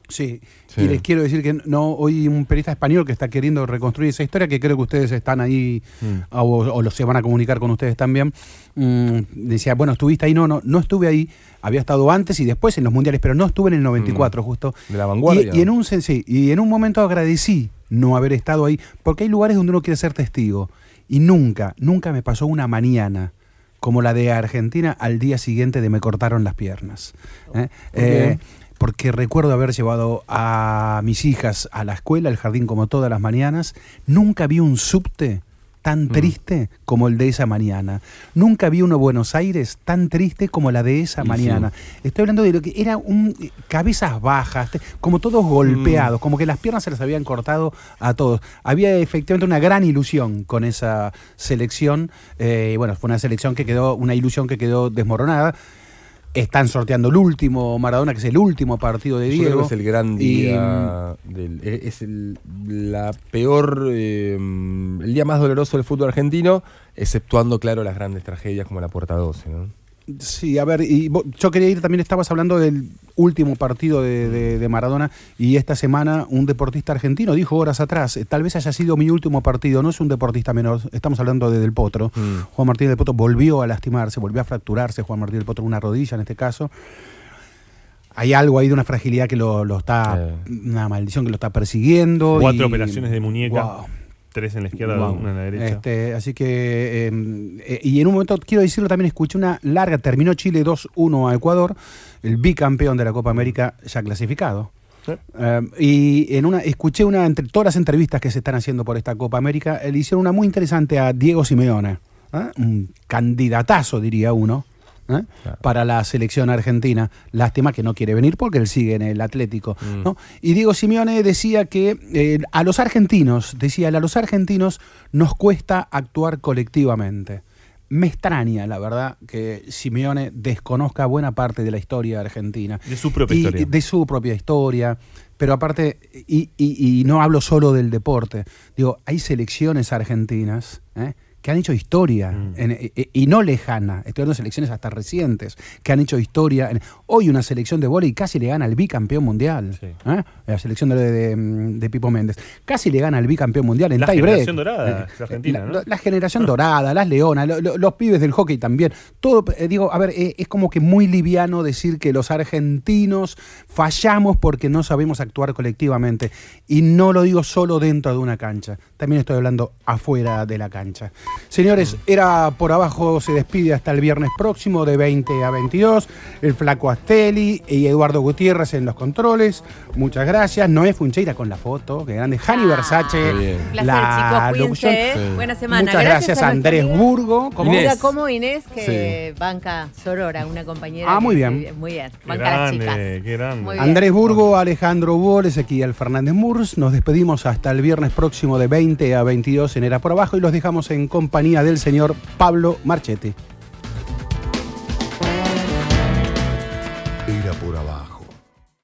Sí. Sí. y les quiero decir que no hoy un periodista español que está queriendo reconstruir esa historia, que creo que ustedes están ahí Mm. o, o los se van a comunicar con ustedes también. mm, decía, bueno, estuviste ahí, no, no, no estuve ahí, había estado antes y después en los mundiales, pero no estuve en el 94 justo. De la vanguardia. Y, y en un sí, y en un momento agradecí no haber estado ahí, porque hay lugares donde uno quiere ser testigo. Y nunca, nunca me pasó una mañana como la de Argentina al día siguiente de me cortaron las piernas. ¿eh? Eh, porque recuerdo haber llevado a mis hijas a la escuela, al jardín como todas las mañanas. Nunca vi un subte Mm. tan triste como el de esa mañana. Nunca vi uno Buenos Aires tan triste como la de esa Y mañana. Estoy hablando de lo que era un eh, cabezas bajas, como todos Mm. golpeados, como que las piernas se las habían cortado a todos. Había efectivamente una gran ilusión con esa selección. eh, bueno, fue una selección que quedó, una ilusión que quedó desmoronada. Están sorteando el último Maradona, que es el último partido de Yo Diego. creo que es el gran Y, día. del- es el- la peor. eh, el día más doloroso del fútbol argentino, exceptuando, claro, las grandes tragedias como la Puerta 12. ¿no? Sí, a ver, y yo quería ir, también estabas hablando del último partido de, de- de Maradona y esta semana un deportista argentino dijo horas atrás, eh, tal vez haya sido mi último partido, no es un deportista menor, estamos hablando de Del Potro. Mm. Juan Martín del Potro volvió a lastimarse, volvió a fracturarse, Juan Martín del Potro una rodilla en este caso. Hay algo ahí de una fragilidad que lo, lo está, Eh. una maldición que lo está persiguiendo. Cuatro y- operaciones de muñeca. Tres en la izquierda, Wow. una en la derecha. Este, así que, eh, eh, y en un momento, quiero decirlo también, escuché una larga, terminó Chile 2-1 a Ecuador, el bicampeón de la Copa América ya clasificado. Eh, y en una, escuché una entre todas las entrevistas que se están haciendo por esta Copa América, le hicieron una muy interesante a Diego Simeone, ¿eh? un candidatazo, diría uno. ¿Eh? Claro. para la selección argentina. Lástima que no quiere venir porque él sigue en el Atlético. Mm. ¿no? Y Diego Simeone decía que eh, a los argentinos, decía, a los argentinos nos cuesta actuar colectivamente. Me extraña, la verdad, que Simeone desconozca buena parte de la historia argentina. De su propia Y- historia. De su propia historia. Pero aparte, y, y- y no hablo solo del deporte, digo, hay selecciones argentinas ¿eh? Que han hecho historia, Mm. en- e- e- y no lejana, estoy hablando de selecciones hasta recientes, que han hecho historia. en- hoy una selección de vóley casi le gana al bicampeón mundial, Sí. ¿eh? la selección de, de- de Pipo Méndez, casi le gana al bicampeón mundial en La break. generación dorada es argentina, la, ¿no? la generación dorada, las leonas, lo- lo- los pibes del hockey también. Todo, eh, digo, a ver, eh, es como que muy liviano decir que los argentinos fallamos porque no sabemos actuar colectivamente. Y no lo digo solo dentro de una cancha, también estoy hablando afuera de la cancha. Señores, era por abajo, se despide hasta el viernes próximo de 20 a 22. El Flaco Astelli y Eduardo Gutiérrez en los controles. Muchas gracias. Noé Funcheira con la foto, que grande. Jani Ah. Versace, Qué placer, la chicos. Cuídense. ¿eh? Sí. Buena semana. Muchas gracias, a Andrés Burgo. ¿Cómo? Inés. Como Inés, que banca Sorora, una compañera. Ah, muy que- bien. Muy bien. Qué Banca las chicas. grande, qué grande. Muy bien. Andrés Burgo, Alejandro Hugo, Ezequiel Fernández Murs. Nos despedimos hasta el viernes próximo de 20 a 22 en Era por Abajo y los dejamos en compañía del señor Pablo Marchetti.